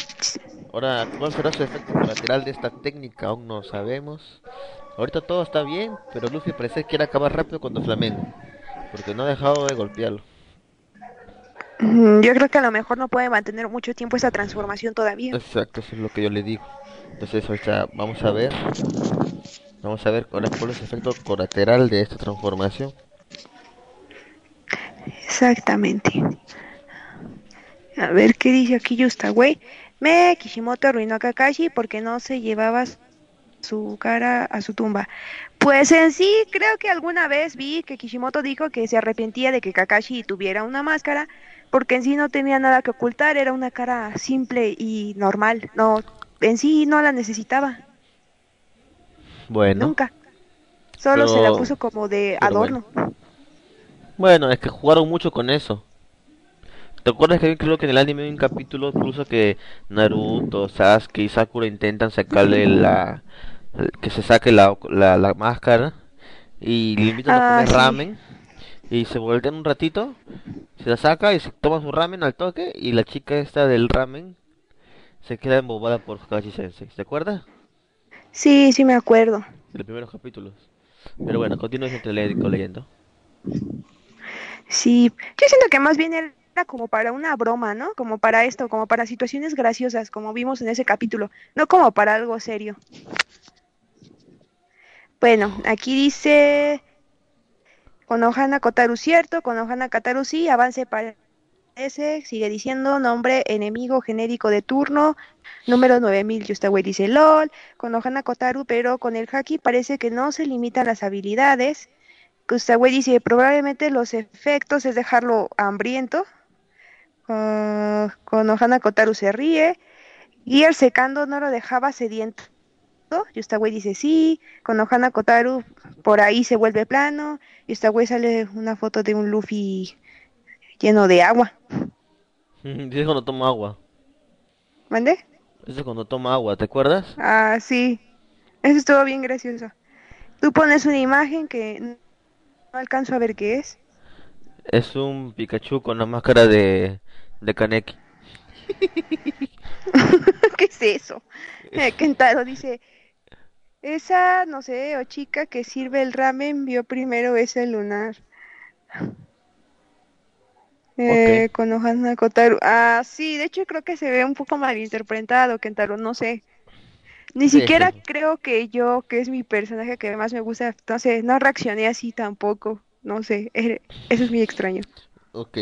ahora, ¿cuál será su efecto colateral de esta técnica? Aún no sabemos. Ahorita todo está bien, pero Luffy parece que quiere acabar rápido cuando Flamengo, porque no ha dejado de golpearlo. Mm, yo creo que a lo mejor no puede mantener mucho tiempo esa transformación todavía. Exacto, eso es lo que yo le digo. Entonces, ahorita vamos a ver. Vamos a ver cuál es, el efecto colateral de esta transformación. Exactamente. A ver qué dice aquí Yustaway. Me Kishimoto arruinó a Kakashi porque no se llevaba su cara a su tumba. Pues en sí, creo que alguna vez vi que Kishimoto dijo que se arrepentía de que Kakashi tuviera una máscara porque en sí no tenía nada que ocultar, era una cara simple y normal. No, en sí no la necesitaba, Bueno, nunca. Solo se la puso como de pero adorno. bueno, es que jugaron mucho con eso. ¿Te acuerdas que creo que en el anime hay un capítulo incluso que Naruto, Sasuke y Sakura intentan sacarle la que se saque la, la, la máscara y le invitan a Ah, comer sí. ramen y se voltean un ratito, se la saca y se toma su ramen al toque y la chica esta del ramen se queda embobada por Kakashi Sensei, ¿se acuerda? Sí, sí me acuerdo. De los primeros capítulos. Pero bueno, continúe entre leyendo. Sí, yo siento que más bien era como para una broma, ¿no? Como para esto, como para situaciones graciosas, como vimos en ese capítulo, no como para algo serio. Bueno, aquí dice Konohana Kotaru cierto, Konohana Kataru sí, avance parece, sigue diciendo nombre enemigo genérico de turno, número 9000, Yustaway dice LOL, Konohana Kotaru, pero con el haki parece que no se limitan las habilidades. Gustavo dice, probablemente los efectos es dejarlo hambriento. Ah, con Ohana Kotaru se ríe. Gear secando no lo dejaba sediento. Yustaway dice sí. Con Ohana Kotaru por ahí se vuelve plano. Yustaway sale una foto de un Luffy lleno de agua. Dice cuando toma agua. ¿Mande? Eso es cuando toma agua, ¿te acuerdas? Ah, sí. Eso estuvo bien gracioso. Tú pones una imagen que no alcanzo a ver qué es. Es un Pikachu con la máscara de, de Kaneki. ¿Qué es eso? Eh, Kentaro dice, esa, no sé, o chica que sirve el ramen vio primero ese lunar. Eh, con Ohana Kotaru. Ah, sí, de hecho creo que se ve un poco malinterpretado, Kentaro, no sé. Ni Sí, siquiera sí. creo que yo, que es mi personaje que más me gusta, no sé, no reaccioné así tampoco, no sé, eh, eso es muy extraño. Ok,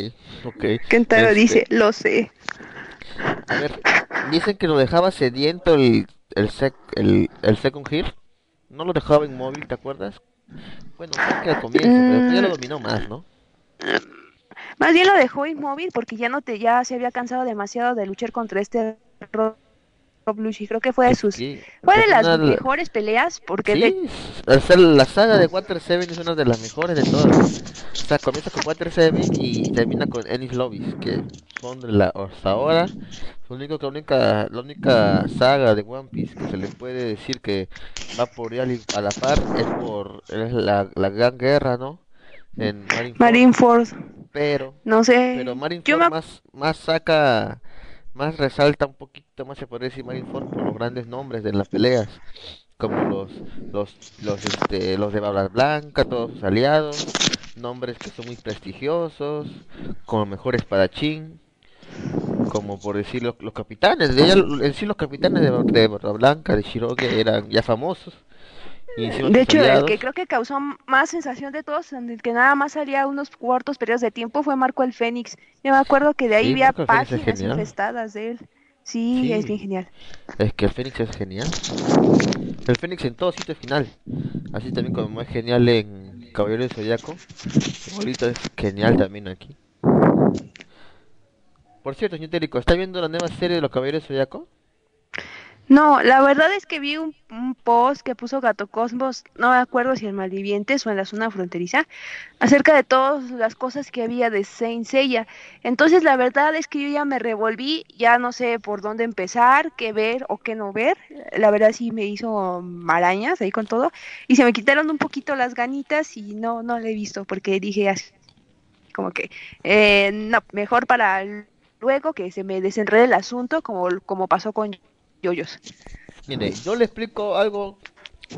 ok. Kentaro Este, dice, lo sé. A ver, dicen que lo dejaba sediento el, el, sec, el, el Second Gear. No lo dejaba inmóvil, ¿te acuerdas? Bueno, que al comienzo, pero ya lo dominó más, ¿no? Más bien lo dejó inmóvil porque ya no te, ya se había cansado demasiado de luchar contra este Rob Lucci. Creo que fue de sus, Sí, fue de las de- mejores peleas porque de- Sí, o sea, la saga de Water 7 es una de las mejores de todas. O sea, comienza con Water 7 y termina con Ennis Lobbies, que son de la, hasta ahora lo único que la única, la única saga de One Piece que se le puede decir que va por ahí a la par es por es la, la gran guerra, ¿no? En Marineford, Marineford, pero no sé. pero Yo Marineford me más más saca más resalta un poquito más se podría decir Marineford por los grandes nombres de las peleas como los los los este los de Barba Blanca todos sus aliados nombres que son muy prestigiosos como mejor espadachín como por decir los, los capitanes de ella en sí los capitanes de, Barba Blanca de Shiroge eran ya famosos y De hecho, el que creo que causó más sensación de todos, en el que nada más salía unos cortos periodos de tiempo, fue Marco el Fénix. Yo me acuerdo que de ahí Sí, había páginas genial. infestadas de él. Sí, Sí. es bien genial. Es que el Fénix es genial. El Fénix en todo sitio es final. Así también como es genial en Caballero del Zodiaco. Igualito es genial también aquí. Por cierto, señor Térico, ¿está viendo la nueva serie de los Caballeros del Zodiaco? No, la verdad es que vi un, post que puso Gato Cosmos, no me acuerdo si en Malvivientes o en la zona fronteriza, acerca de todas las cosas que había de Saint Seiya. Entonces, la verdad es que yo ya me revolví, ya no sé por dónde empezar, qué ver o qué no ver. La verdad sí me hizo marañas ahí con todo y se me quitaron un poquito las ganitas y no, no le he visto porque dije así, como que, eh, no, mejor para luego que se me desenrede el asunto como, como pasó con Yoyos. Mire, yo le explico algo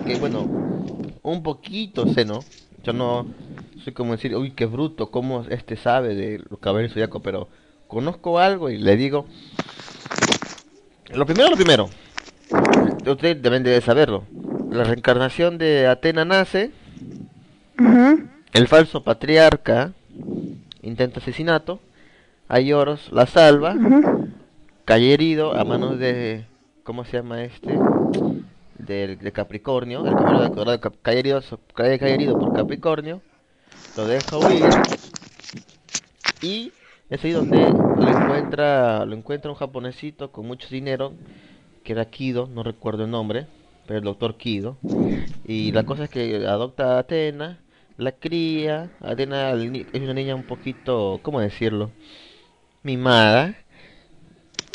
que, bueno, un poquito sé, ¿no? Yo no soy como decir, uy, qué bruto, cómo este sabe de los Caballeros del Zodiaco, pero conozco algo y le digo. Lo primero, lo primero. Usted deben debe saberlo. La reencarnación de Atena nace, el falso patriarca intenta asesinato, Ayoros la salva, Ujú. cae herido a manos de ¿cómo se llama este? de, de Capricornio, el caballero de cae por Capricornio, lo deja huir y es ahí donde lo encuentra, lo encuentra un japonesito con mucho dinero, que era Kido, no recuerdo el nombre, pero el doctor Kido, y la cosa es que adopta a Atena, la cría, Atena es una niña un poquito, ¿cómo decirlo? mimada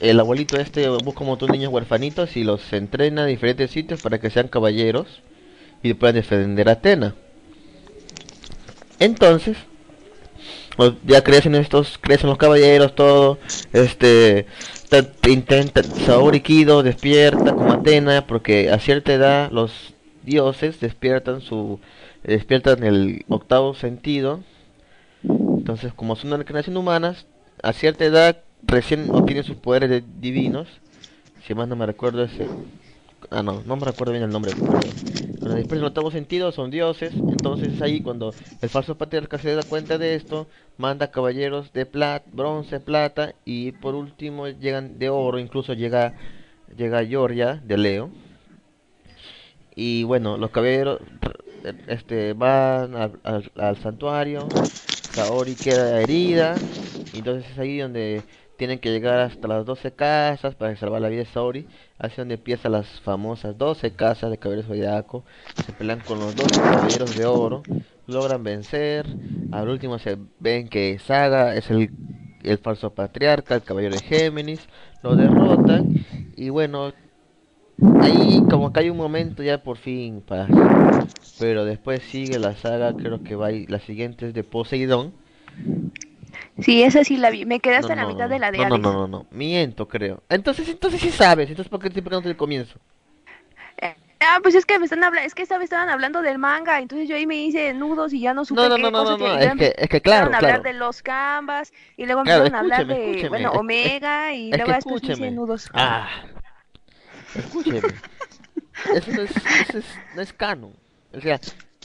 el abuelito este busca un montón niños huerfanitos y los entrena en diferentes sitios para que sean caballeros y puedan defender a Atena. Entonces, ya crecen estos, crecen los caballeros, todo, este, ta- intenta, Saori Kido despierta como Atena, porque a cierta edad los dioses despiertan su, despiertan el octavo sentido, entonces como son creación humanas, a cierta edad recién obtienen sus poderes de- divinos, si más no me recuerdo ese, ah no, no me recuerdo bien el nombre, pero después del octavo sentido son dioses, entonces es ahí cuando el falso patriarca se da cuenta de esto, manda caballeros de plata, bronce, plata y por último llegan de oro, incluso llega llega Georgia de Leo. Y bueno, los caballeros este van al, al- al santuario, Saori queda herida, entonces es ahí donde tienen que llegar hasta las 12 casas para salvar la vida de Saori, así donde empiezan las famosas 12 casas de caballeros zodiaco, se pelean con los 12 caballeros de oro, logran vencer, al último se ven que Saga es el, el falso patriarca, el caballero de Géminis, lo derrotan, y bueno, ahí como que hay un momento ya por fin paz, pero después sigue la saga, creo que va y la siguiente es de Poseidón, Sí, esa sí la vi. Me quedé hasta no, la mitad de la de no, no, no, no, no, miento creo. Entonces, entonces sí sabes, entonces ¿por qué te preguntas el comienzo? Eh, Ah, pues es que me están hablando, es que esta vez estaban hablando del manga, entonces yo ahí me hice nudos y ya no supe No, no, qué no, no, no, no, es que, es que claro, a hablar claro. de los canvas y luego Claro, empezaron a hablar de, escúcheme. bueno, Es- Omega y luego después me hice nudos. Ah, escúcheme. Eso no es, eso es, no es canon. O sea,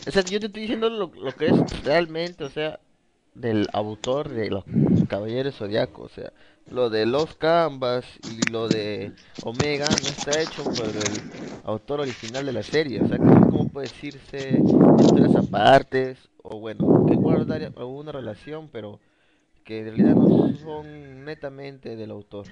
o sea, yo te estoy diciendo lo, lo que es realmente, o sea, del autor de los Caballeros Zodiacos, o sea, lo de los Canvas y lo de Omega no está hecho por el autor original de la serie, o sea, como puede decirse historias apartes, o bueno, que guardar alguna relación, pero que en realidad no son netamente del autor.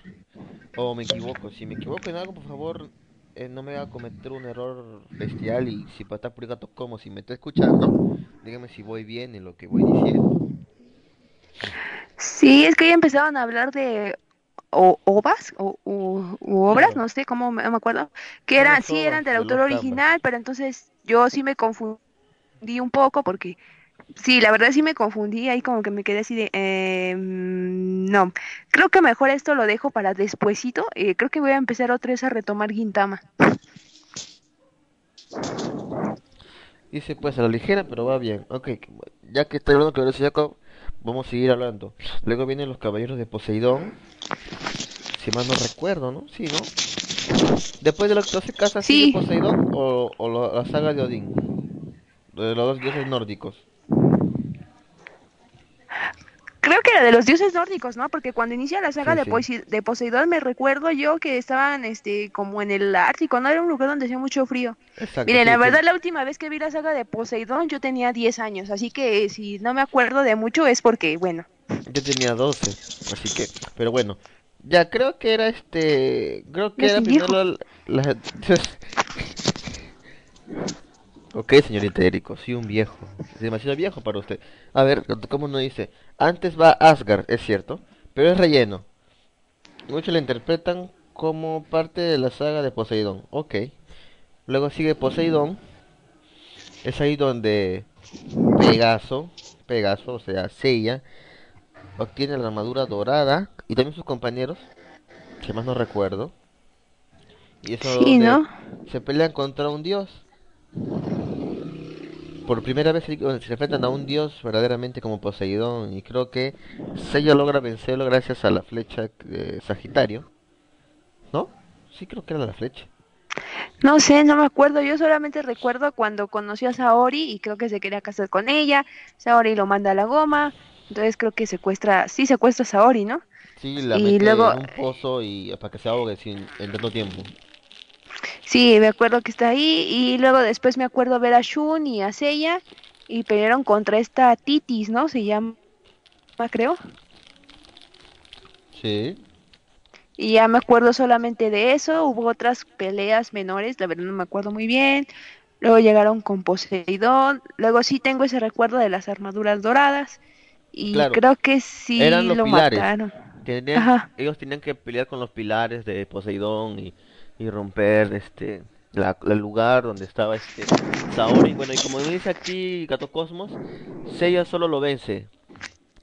O me equivoco, si me equivoco en algo, por favor, eh, no me haga cometer un error bestial y si para estar purigato como si me está escuchando, dígame si voy bien en lo que voy diciendo. Sí, es que ya empezaron a hablar de o, ovas o u- u obras, Claro. no sé cómo me, acuerdo, que eran, sí eran del de autor original, pero entonces yo sí me confundí un poco porque sí, la verdad sí me confundí ahí como que me quedé así de eh, mm, no, creo que mejor esto lo dejo para despuesito, eh, creo que voy a empezar otra vez a retomar Gintama. Dice pues a la ligera, pero va bien. Ok, ya que estoy hablando de Caballeros Zodiaco, vamos a seguir hablando. Luego vienen los Caballeros de Poseidón. Si mal no recuerdo, ¿no? Sí, ¿no? Después de las 12 casas Sí. sigue Poseidón o, o la saga de Odín. De los dos dioses nórdicos. Creo que era de los dioses nórdicos, ¿no? Porque cuando inicia la saga Sí, de, sí. De Poseidón me recuerdo yo que estaban este como en el Ártico, ¿no? Era un lugar donde hacía mucho frío. Exacto. Miren, sí, la verdad, la última vez que vi la saga de Poseidón, yo tenía 10 años, así que si no me acuerdo de mucho es porque, bueno, Yo tenía 12, así que, pero bueno, ya creo que era este, creo que era primero la, la- Ok, señorita Erico, soy un viejo, es demasiado viejo para usted. A ver, ¿cómo no dice? Antes va Asgard, es cierto, pero es relleno. Muchos la interpretan como parte de la saga de Poseidón, ok. Luego sigue Poseidón, es ahí donde Pegaso, Pegaso, o sea, Seiya, obtiene la armadura dorada y también sus compañeros, que más no recuerdo. Y eso sí, ¿no? se pelean contra un dios. Por primera vez se enfrentan a un dios verdaderamente como Poseidón y creo que Seiya logra vencerlo gracias a la flecha de Sagitario. ¿No? Sí creo que era la flecha. No sé, no me acuerdo, yo solamente recuerdo cuando conoció a Saori y creo que se quería casar con ella, Saori lo manda a la goma, entonces creo que secuestra, sí secuestra a Saori, ¿no? Sí, la Y mete luego- en un pozo y para que se ahogue sin en tanto tiempo. Sí, me acuerdo que está ahí y luego después me acuerdo ver a Shun y a Seiya y pelearon contra esta Titis, ¿no? Se llama, creo. Sí. Y ya me acuerdo solamente de eso, hubo otras peleas menores, la verdad no me acuerdo muy bien. Luego llegaron con Poseidón, luego sí tengo ese recuerdo de las armaduras doradas y Claro, creo que sí eran los lo pilares. mataron. Tenían- ellos tenían que pelear con los pilares de Poseidón y, y romper este la, el lugar donde estaba este Saori. Bueno, y como dice aquí Gato Cosmos, Seiya solo lo vence.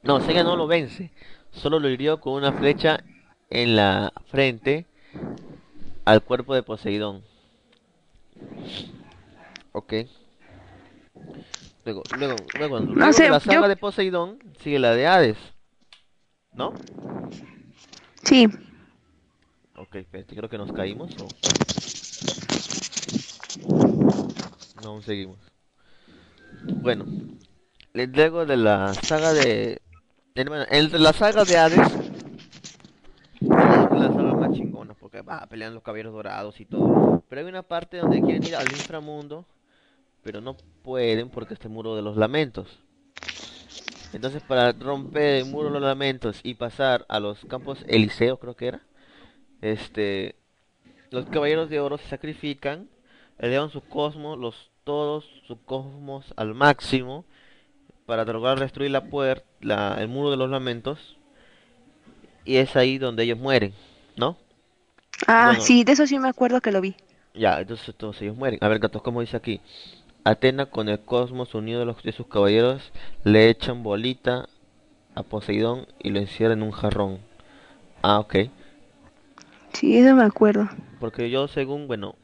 No, Seiya no lo vence. Solo lo hirió con una flecha en la frente al cuerpo de Poseidón. Ok. Luego, luego, luego, luego de sé, la saga yo- de Poseidón sigue la de Hades. ¿No? Sí. Ok, creo que nos caímos o... No, seguimos. Bueno, le- luego de la saga de... bueno, entre la saga de Hades, es la saga más chingona, porque va, pelean los caballeros dorados y todo. Pero hay una parte donde quieren ir al inframundo, pero no pueden porque está el muro de los lamentos. Entonces para romper el muro de los lamentos y pasar a los campos Eliseo, creo que era, este, los caballeros de oro se sacrifican, elevan sus cosmos, los todos sus cosmos al máximo para lograr destruir la puerta, la, el muro de los lamentos y es ahí donde ellos mueren, ¿no? Ah, Bueno. sí, de eso sí me acuerdo que lo vi. Ya, entonces todos ellos mueren. A ver, gatos, como dice aquí. Atena con el cosmos unido de, los, de sus caballeros le echan bolita a Poseidón y lo encierran en un jarrón. Ah, ok. Sí, eso me acuerdo. Porque yo según, bueno,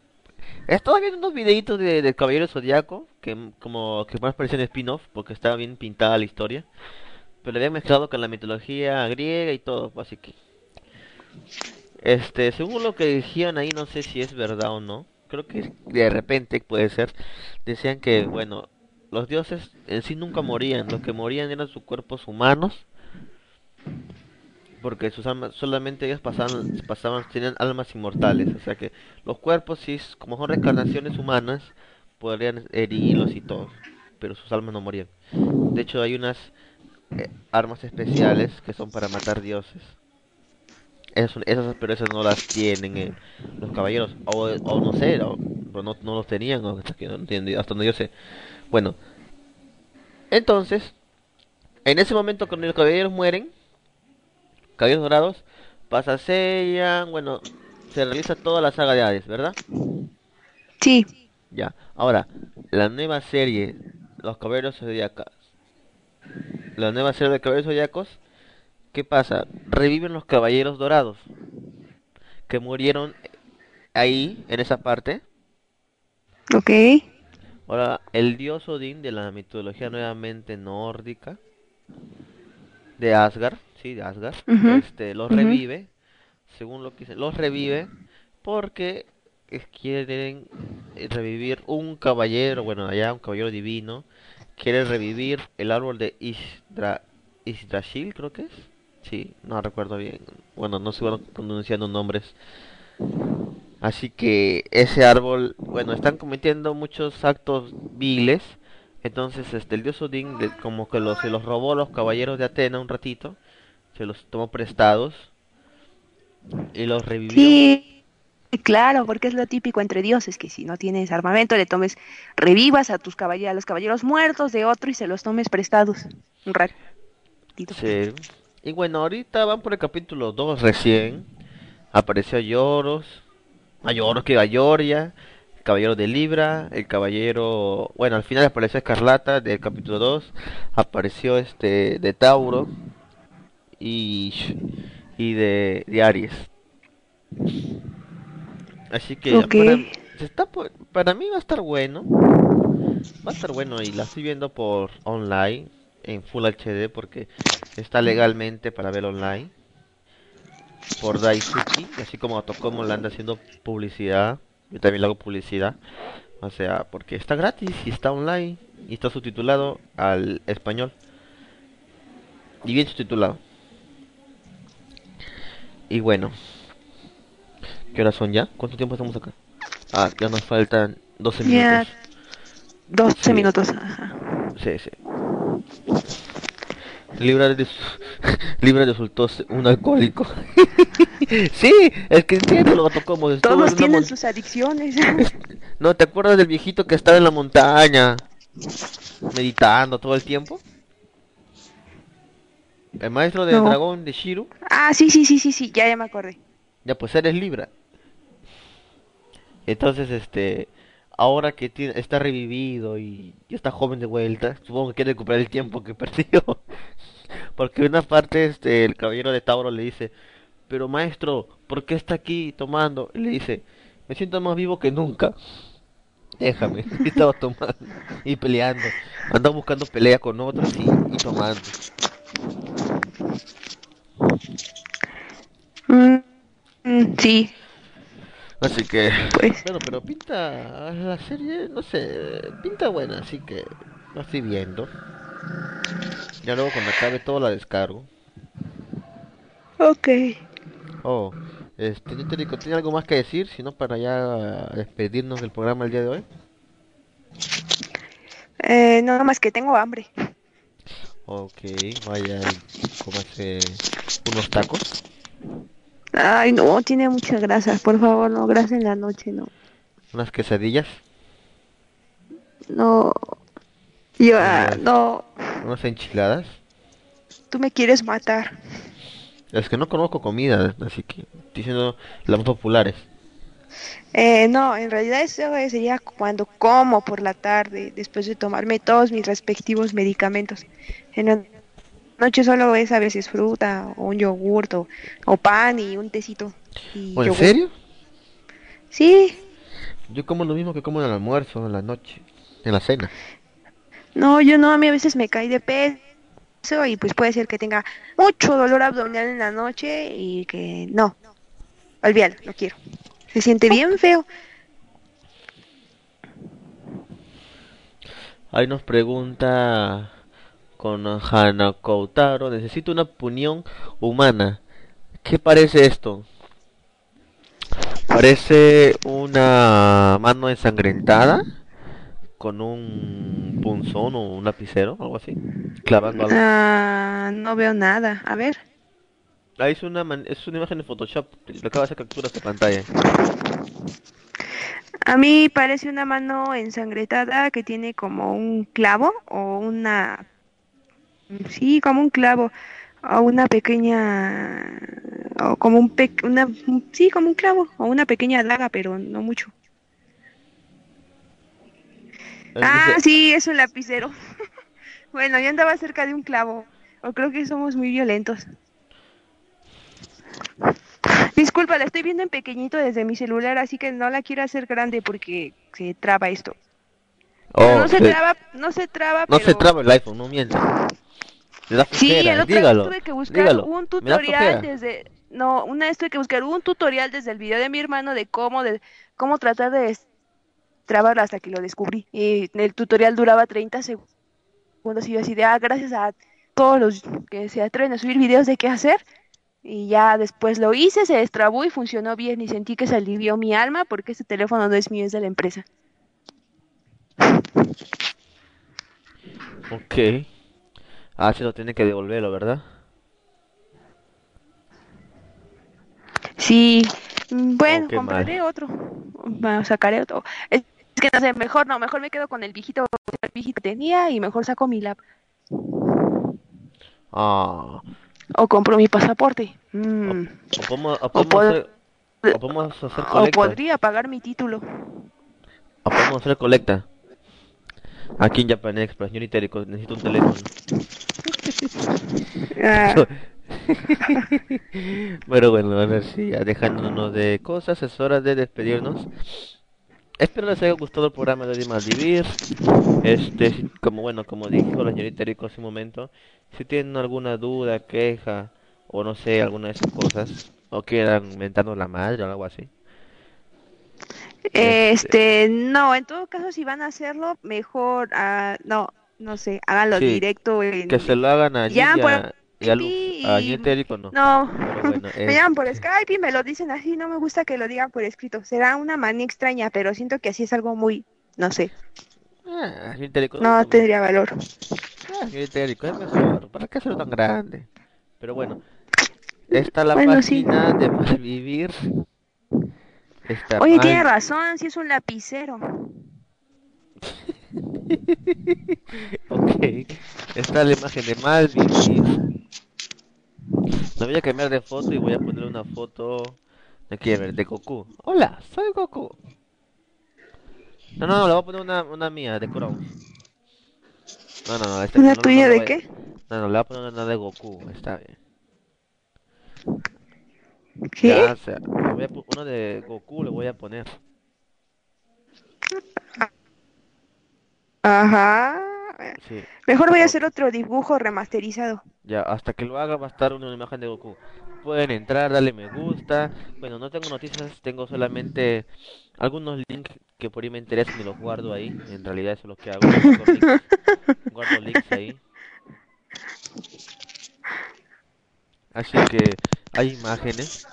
he estado viendo unos videitos de, del Caballero Zodiaco que como que más parecían spin-off porque estaba bien pintada la historia. Pero lo habían mezclado con la mitología griega y todo, así que... Este, según lo que decían ahí, no sé si es verdad o no. Creo que de repente puede ser. Decían que, bueno, los dioses en sí nunca morían. Los que morían eran sus cuerpos humanos. Porque sus almas, solamente ellos pasaban, pasaban, tenían almas inmortales. O sea que los cuerpos, sí, como son reencarnaciones humanas, podrían herirlos y todo. Pero sus almas no morían. De hecho, hay unas eh, armas especiales que son para matar dioses. Esas, pero esas no las tienen eh, los caballeros. O, o no sé, o- no, no los tenían, o hasta que no hasta donde yo sé. Bueno, entonces, en ese momento cuando los caballeros mueren, caballeros dorados, pasa Seiya, bueno, se realiza toda la saga de Hades, ¿verdad? Sí. Ya, ahora, la nueva serie, Los Caballeros Zodiacos. La nueva serie de Caballeros Zodiacos, ¿qué pasa? Reviven los Caballeros Dorados, que murieron ahí, en esa parte. Ok. Ahora, el dios Odín de la mitología nuevamente nórdica, de Asgard, sí, de Asgard, este, los revive, según lo que dicen, los revive porque quieren eh, revivir un caballero, bueno, allá un caballero divino, quiere revivir el árbol de Isdra, Yggdrasil, creo que es. Sí, no recuerdo bien. Bueno, no sigo pronunciando nombres. Así que ese árbol, bueno, están cometiendo muchos actos viles. Entonces, este, el dios Odín como que los, se los robó a los caballeros de Atena un ratito. Se los tomó prestados. Y los revivió. Sí, claro, porque es lo típico entre dioses, que si no tienes armamento, le tomes, revivas a tus caballeros, a los caballeros muertos de otro y se los tomes prestados. Un ratito. Sí. Y bueno, ahorita van por el capítulo 2 recién. Apareció Lloros. A Lloros que a Lloria. El caballero de Libra. El caballero. Bueno, al final apareció Escarlata del capítulo 2. Apareció este de Tauro. Y. Y de, de Aries. Así que para, se está para mí va a estar bueno. Va a estar bueno y la estoy viendo por online en Full HD porque está legalmente para ver online por Daisuki, así como Tokomo le anda haciendo publicidad, yo también le hago publicidad, o sea, porque está gratis y está online y está subtitulado al español y bien subtitulado. Y bueno, ¿qué horas son ya? ¿Cuánto tiempo estamos acá? Ah, ya nos faltan 12 Ya. minutos. 12 Sí. minutos. ajá. Sí, sí. Libra de Libra resultó un alcohólico. sí, es que entiendo como Todos tienen sus adicciones. No, ¿te acuerdas del viejito que estaba en la montaña meditando todo el tiempo? El maestro del No. dragón de Shiru, Ah, sí, sí, sí, sí, sí, ya, ya me acordé. ya pues eres Libra. Entonces, este, ahora que tiene, está revivido y, y está joven de vuelta, supongo que quiere recuperar el tiempo que perdió. Porque una parte, este, el caballero de Tauro le dice, pero maestro, ¿por qué está aquí tomando? Y le dice, me siento más vivo que nunca. Déjame, y estaba tomando y peleando. Anda buscando pelea con otros y, y tomando. Mm, mm, sí, Así que, pues. bueno, pero pinta la serie, no sé, pinta buena, así que la estoy viendo. Ya luego cuando acabe todo la descargo. Ok. Oh, este, yo te digo, ¿tiene algo más que decir? Si no, para ya despedirnos del programa el día de hoy. Eh, no, nada más que tengo hambre. Ok, vaya cómase unos tacos. Ay, no, tiene mucha grasa. Por favor, no, grasa en la noche, no. Unas quesadillas, No. Yo, ah, no. unas enchiladas. Tú me quieres matar. Es que no conozco comida, así que estoy diciendo las más populares. Eh, no, en realidad eso sería cuando como por la tarde, después de tomarme todos mis respectivos medicamentos. En la noche solo es a veces fruta, o un yogurt, o, o pan y un tecito. Y ¿O en serio? Sí, Yo como lo mismo que como en el almuerzo, en la noche, en la cena. no, yo no, a mí a veces me cae de peso y pues puede ser que tenga mucho dolor abdominal en la noche y que no, olvídalo, no quiero. Se siente bien feo. Ahí nos pregunta con Hana Koutaro, necesito una opinión humana. ¿Qué parece esto? Parece una mano ensangrentada con un punzón o un lapicero, algo así, clavando algo. Ah, no veo nada. A ver. Ahí es una man- es una imagen de Photoshop, le acaba de hacer capturas de pantalla. A mí parece una mano ensangrentada que tiene como un clavo o una... Sí, como un clavo o una pequeña... o como un pe... una... sí, como un clavo o una pequeña daga, pero no mucho. Ah, dice- sí, es un lapicero. Bueno, yo andaba cerca de un clavo. O creo que somos muy violentos. Disculpa, la estoy viendo en pequeñito desde mi celular, así que no la quiero hacer grande porque se traba esto. Oh, no se se- traba, no se traba, no pero... se traba el iPhone, no mienta. Sí, el otro día dígalo, tuve que buscar dígalo. un tutorial desde... No, una vez tuve que buscar un tutorial desde el video de mi hermano de cómo, de cómo tratar de trabarlo hasta que lo descubrí. Y el tutorial duraba 30 segundos y yo así de, ah, gracias a todos los que se atreven a subir videos de qué hacer. Y ya después lo hice, se destrabó y funcionó bien y sentí que se alivió mi alma porque este teléfono no es mío, es de la empresa. Ok. Ah, se lo tiene que devolverlo, ¿verdad? Sí, bueno, Oh, compraré mal. otro, Bueno, sacaré otro. Es es que no sé, mejor no, mejor me quedo con el viejito, el viejito que tenía y mejor saco mi lap Ah. O compro mi pasaporte. Mm, O podemos, o podemos hacer, o podemos hacer O colecta. podría pagar mi título. O podemos hacer colecta. Aquí en Japan Express, Itérico, necesito un teléfono. Ah, Pero bueno, ahora sí, ya dejándonos de cosas, es hora de despedirnos. Espero les haya gustado el programa de hoy de Malvivir. Este, como bueno, como dijo la señorita Rico hace un momento, si tienen alguna duda, queja, o no sé, alguna de esas cosas, o quieran mentarnos la madre o algo así. este, no, en todo caso, si van a hacerlo, mejor, ah, no, no sé, háganlo Sí, directo en... Que se lo hagan a Ya, por y a Luz. Skype A y- señorita Rico no. No, bueno, me eh, llaman por Skype y me lo dicen así, no me gusta que lo digan por escrito. Será una manía extraña, pero siento que así es algo muy, no sé, ah, Rico, no como- tendría valor. Ah, señorita Erika, es mejor. ¿Para qué hacerlo tan grande? Pero bueno, está la Bueno, sí. página de Malvivir. Está Oye, mal- tiene razón, si es un lapicero. Ok, está la imagen de Malvivir. No voy a cambiar de foto y voy a poner una foto de quién, ver, de Goku. Hola, soy Goku. No, no, no, le voy a poner una, una mía de Chrome. No, no, no, esta ¿Una no, tuya no de voy qué? No, no, le voy a poner una de Goku, está bien. ¿Qué? Ya, o sea, le voy a pu- uno de Goku le voy a poner. Ajá. Sí, Mejor voy a hacer otro dibujo remasterizado. Ya, hasta que lo haga va a estar una imagen de Goku. Pueden entrar, darle me gusta. Bueno, no tengo noticias, tengo solamente algunos links que por ahí me interesan y los guardo ahí. En realidad eso es lo que hago. Links, guardo links ahí. Así que hay imágenes.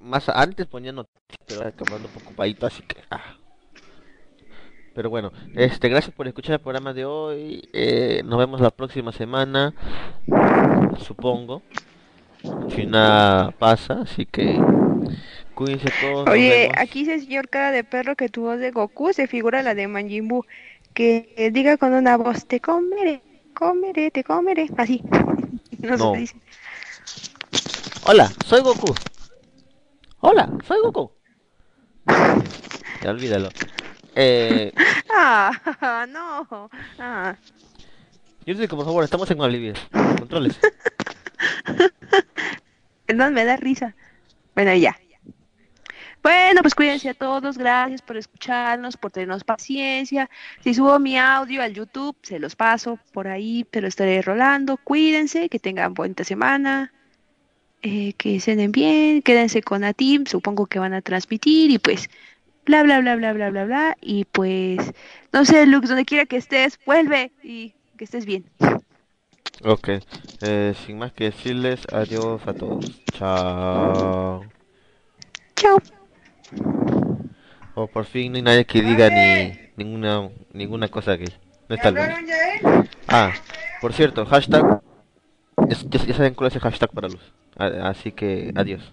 Más antes ponía noticias, pero ahora un poco ocupadito, así que. ah. Pero bueno, este, gracias por escuchar el programa de hoy. eh, nos vemos la próxima semana, supongo. Si nada pasa, así que cuídense todos. Oye, aquí dice el señor cara de perro que tu voz de Goku se figura la de Majin Buu. Que diga con una voz, te comeré, comeré, te comeré. Así. No, qué dice. Hola, soy Goku. Hola, soy Goku. Ya olvídalo. Eh, Ah, no. Ah. Por favor, estamos en Olivia. Controles. Perdón, me da risa. Bueno, ya. Bueno, pues cuídense a todos, gracias por escucharnos, por tenernos paciencia. Si subo mi audio al YouTube, se los paso por ahí, pero estaré rolando. Cuídense, que tengan bonita semana, eh, que cenen bien, quédense con la team, supongo que van a transmitir y pues bla, bla, bla, bla, bla, bla, bla. Y pues, no sé, Lux, donde quiera que estés, vuelve y que estés bien. Ok, eh, sin más que decirles, adiós a todos. Chao. Chao. O por fin no hay nadie que diga ni ninguna ninguna cosa que no está Luis. ¿Hablaron ya, eh? Ah, por cierto, hashtag es- ya, saben cuál es el hashtag para luz. Así que adiós.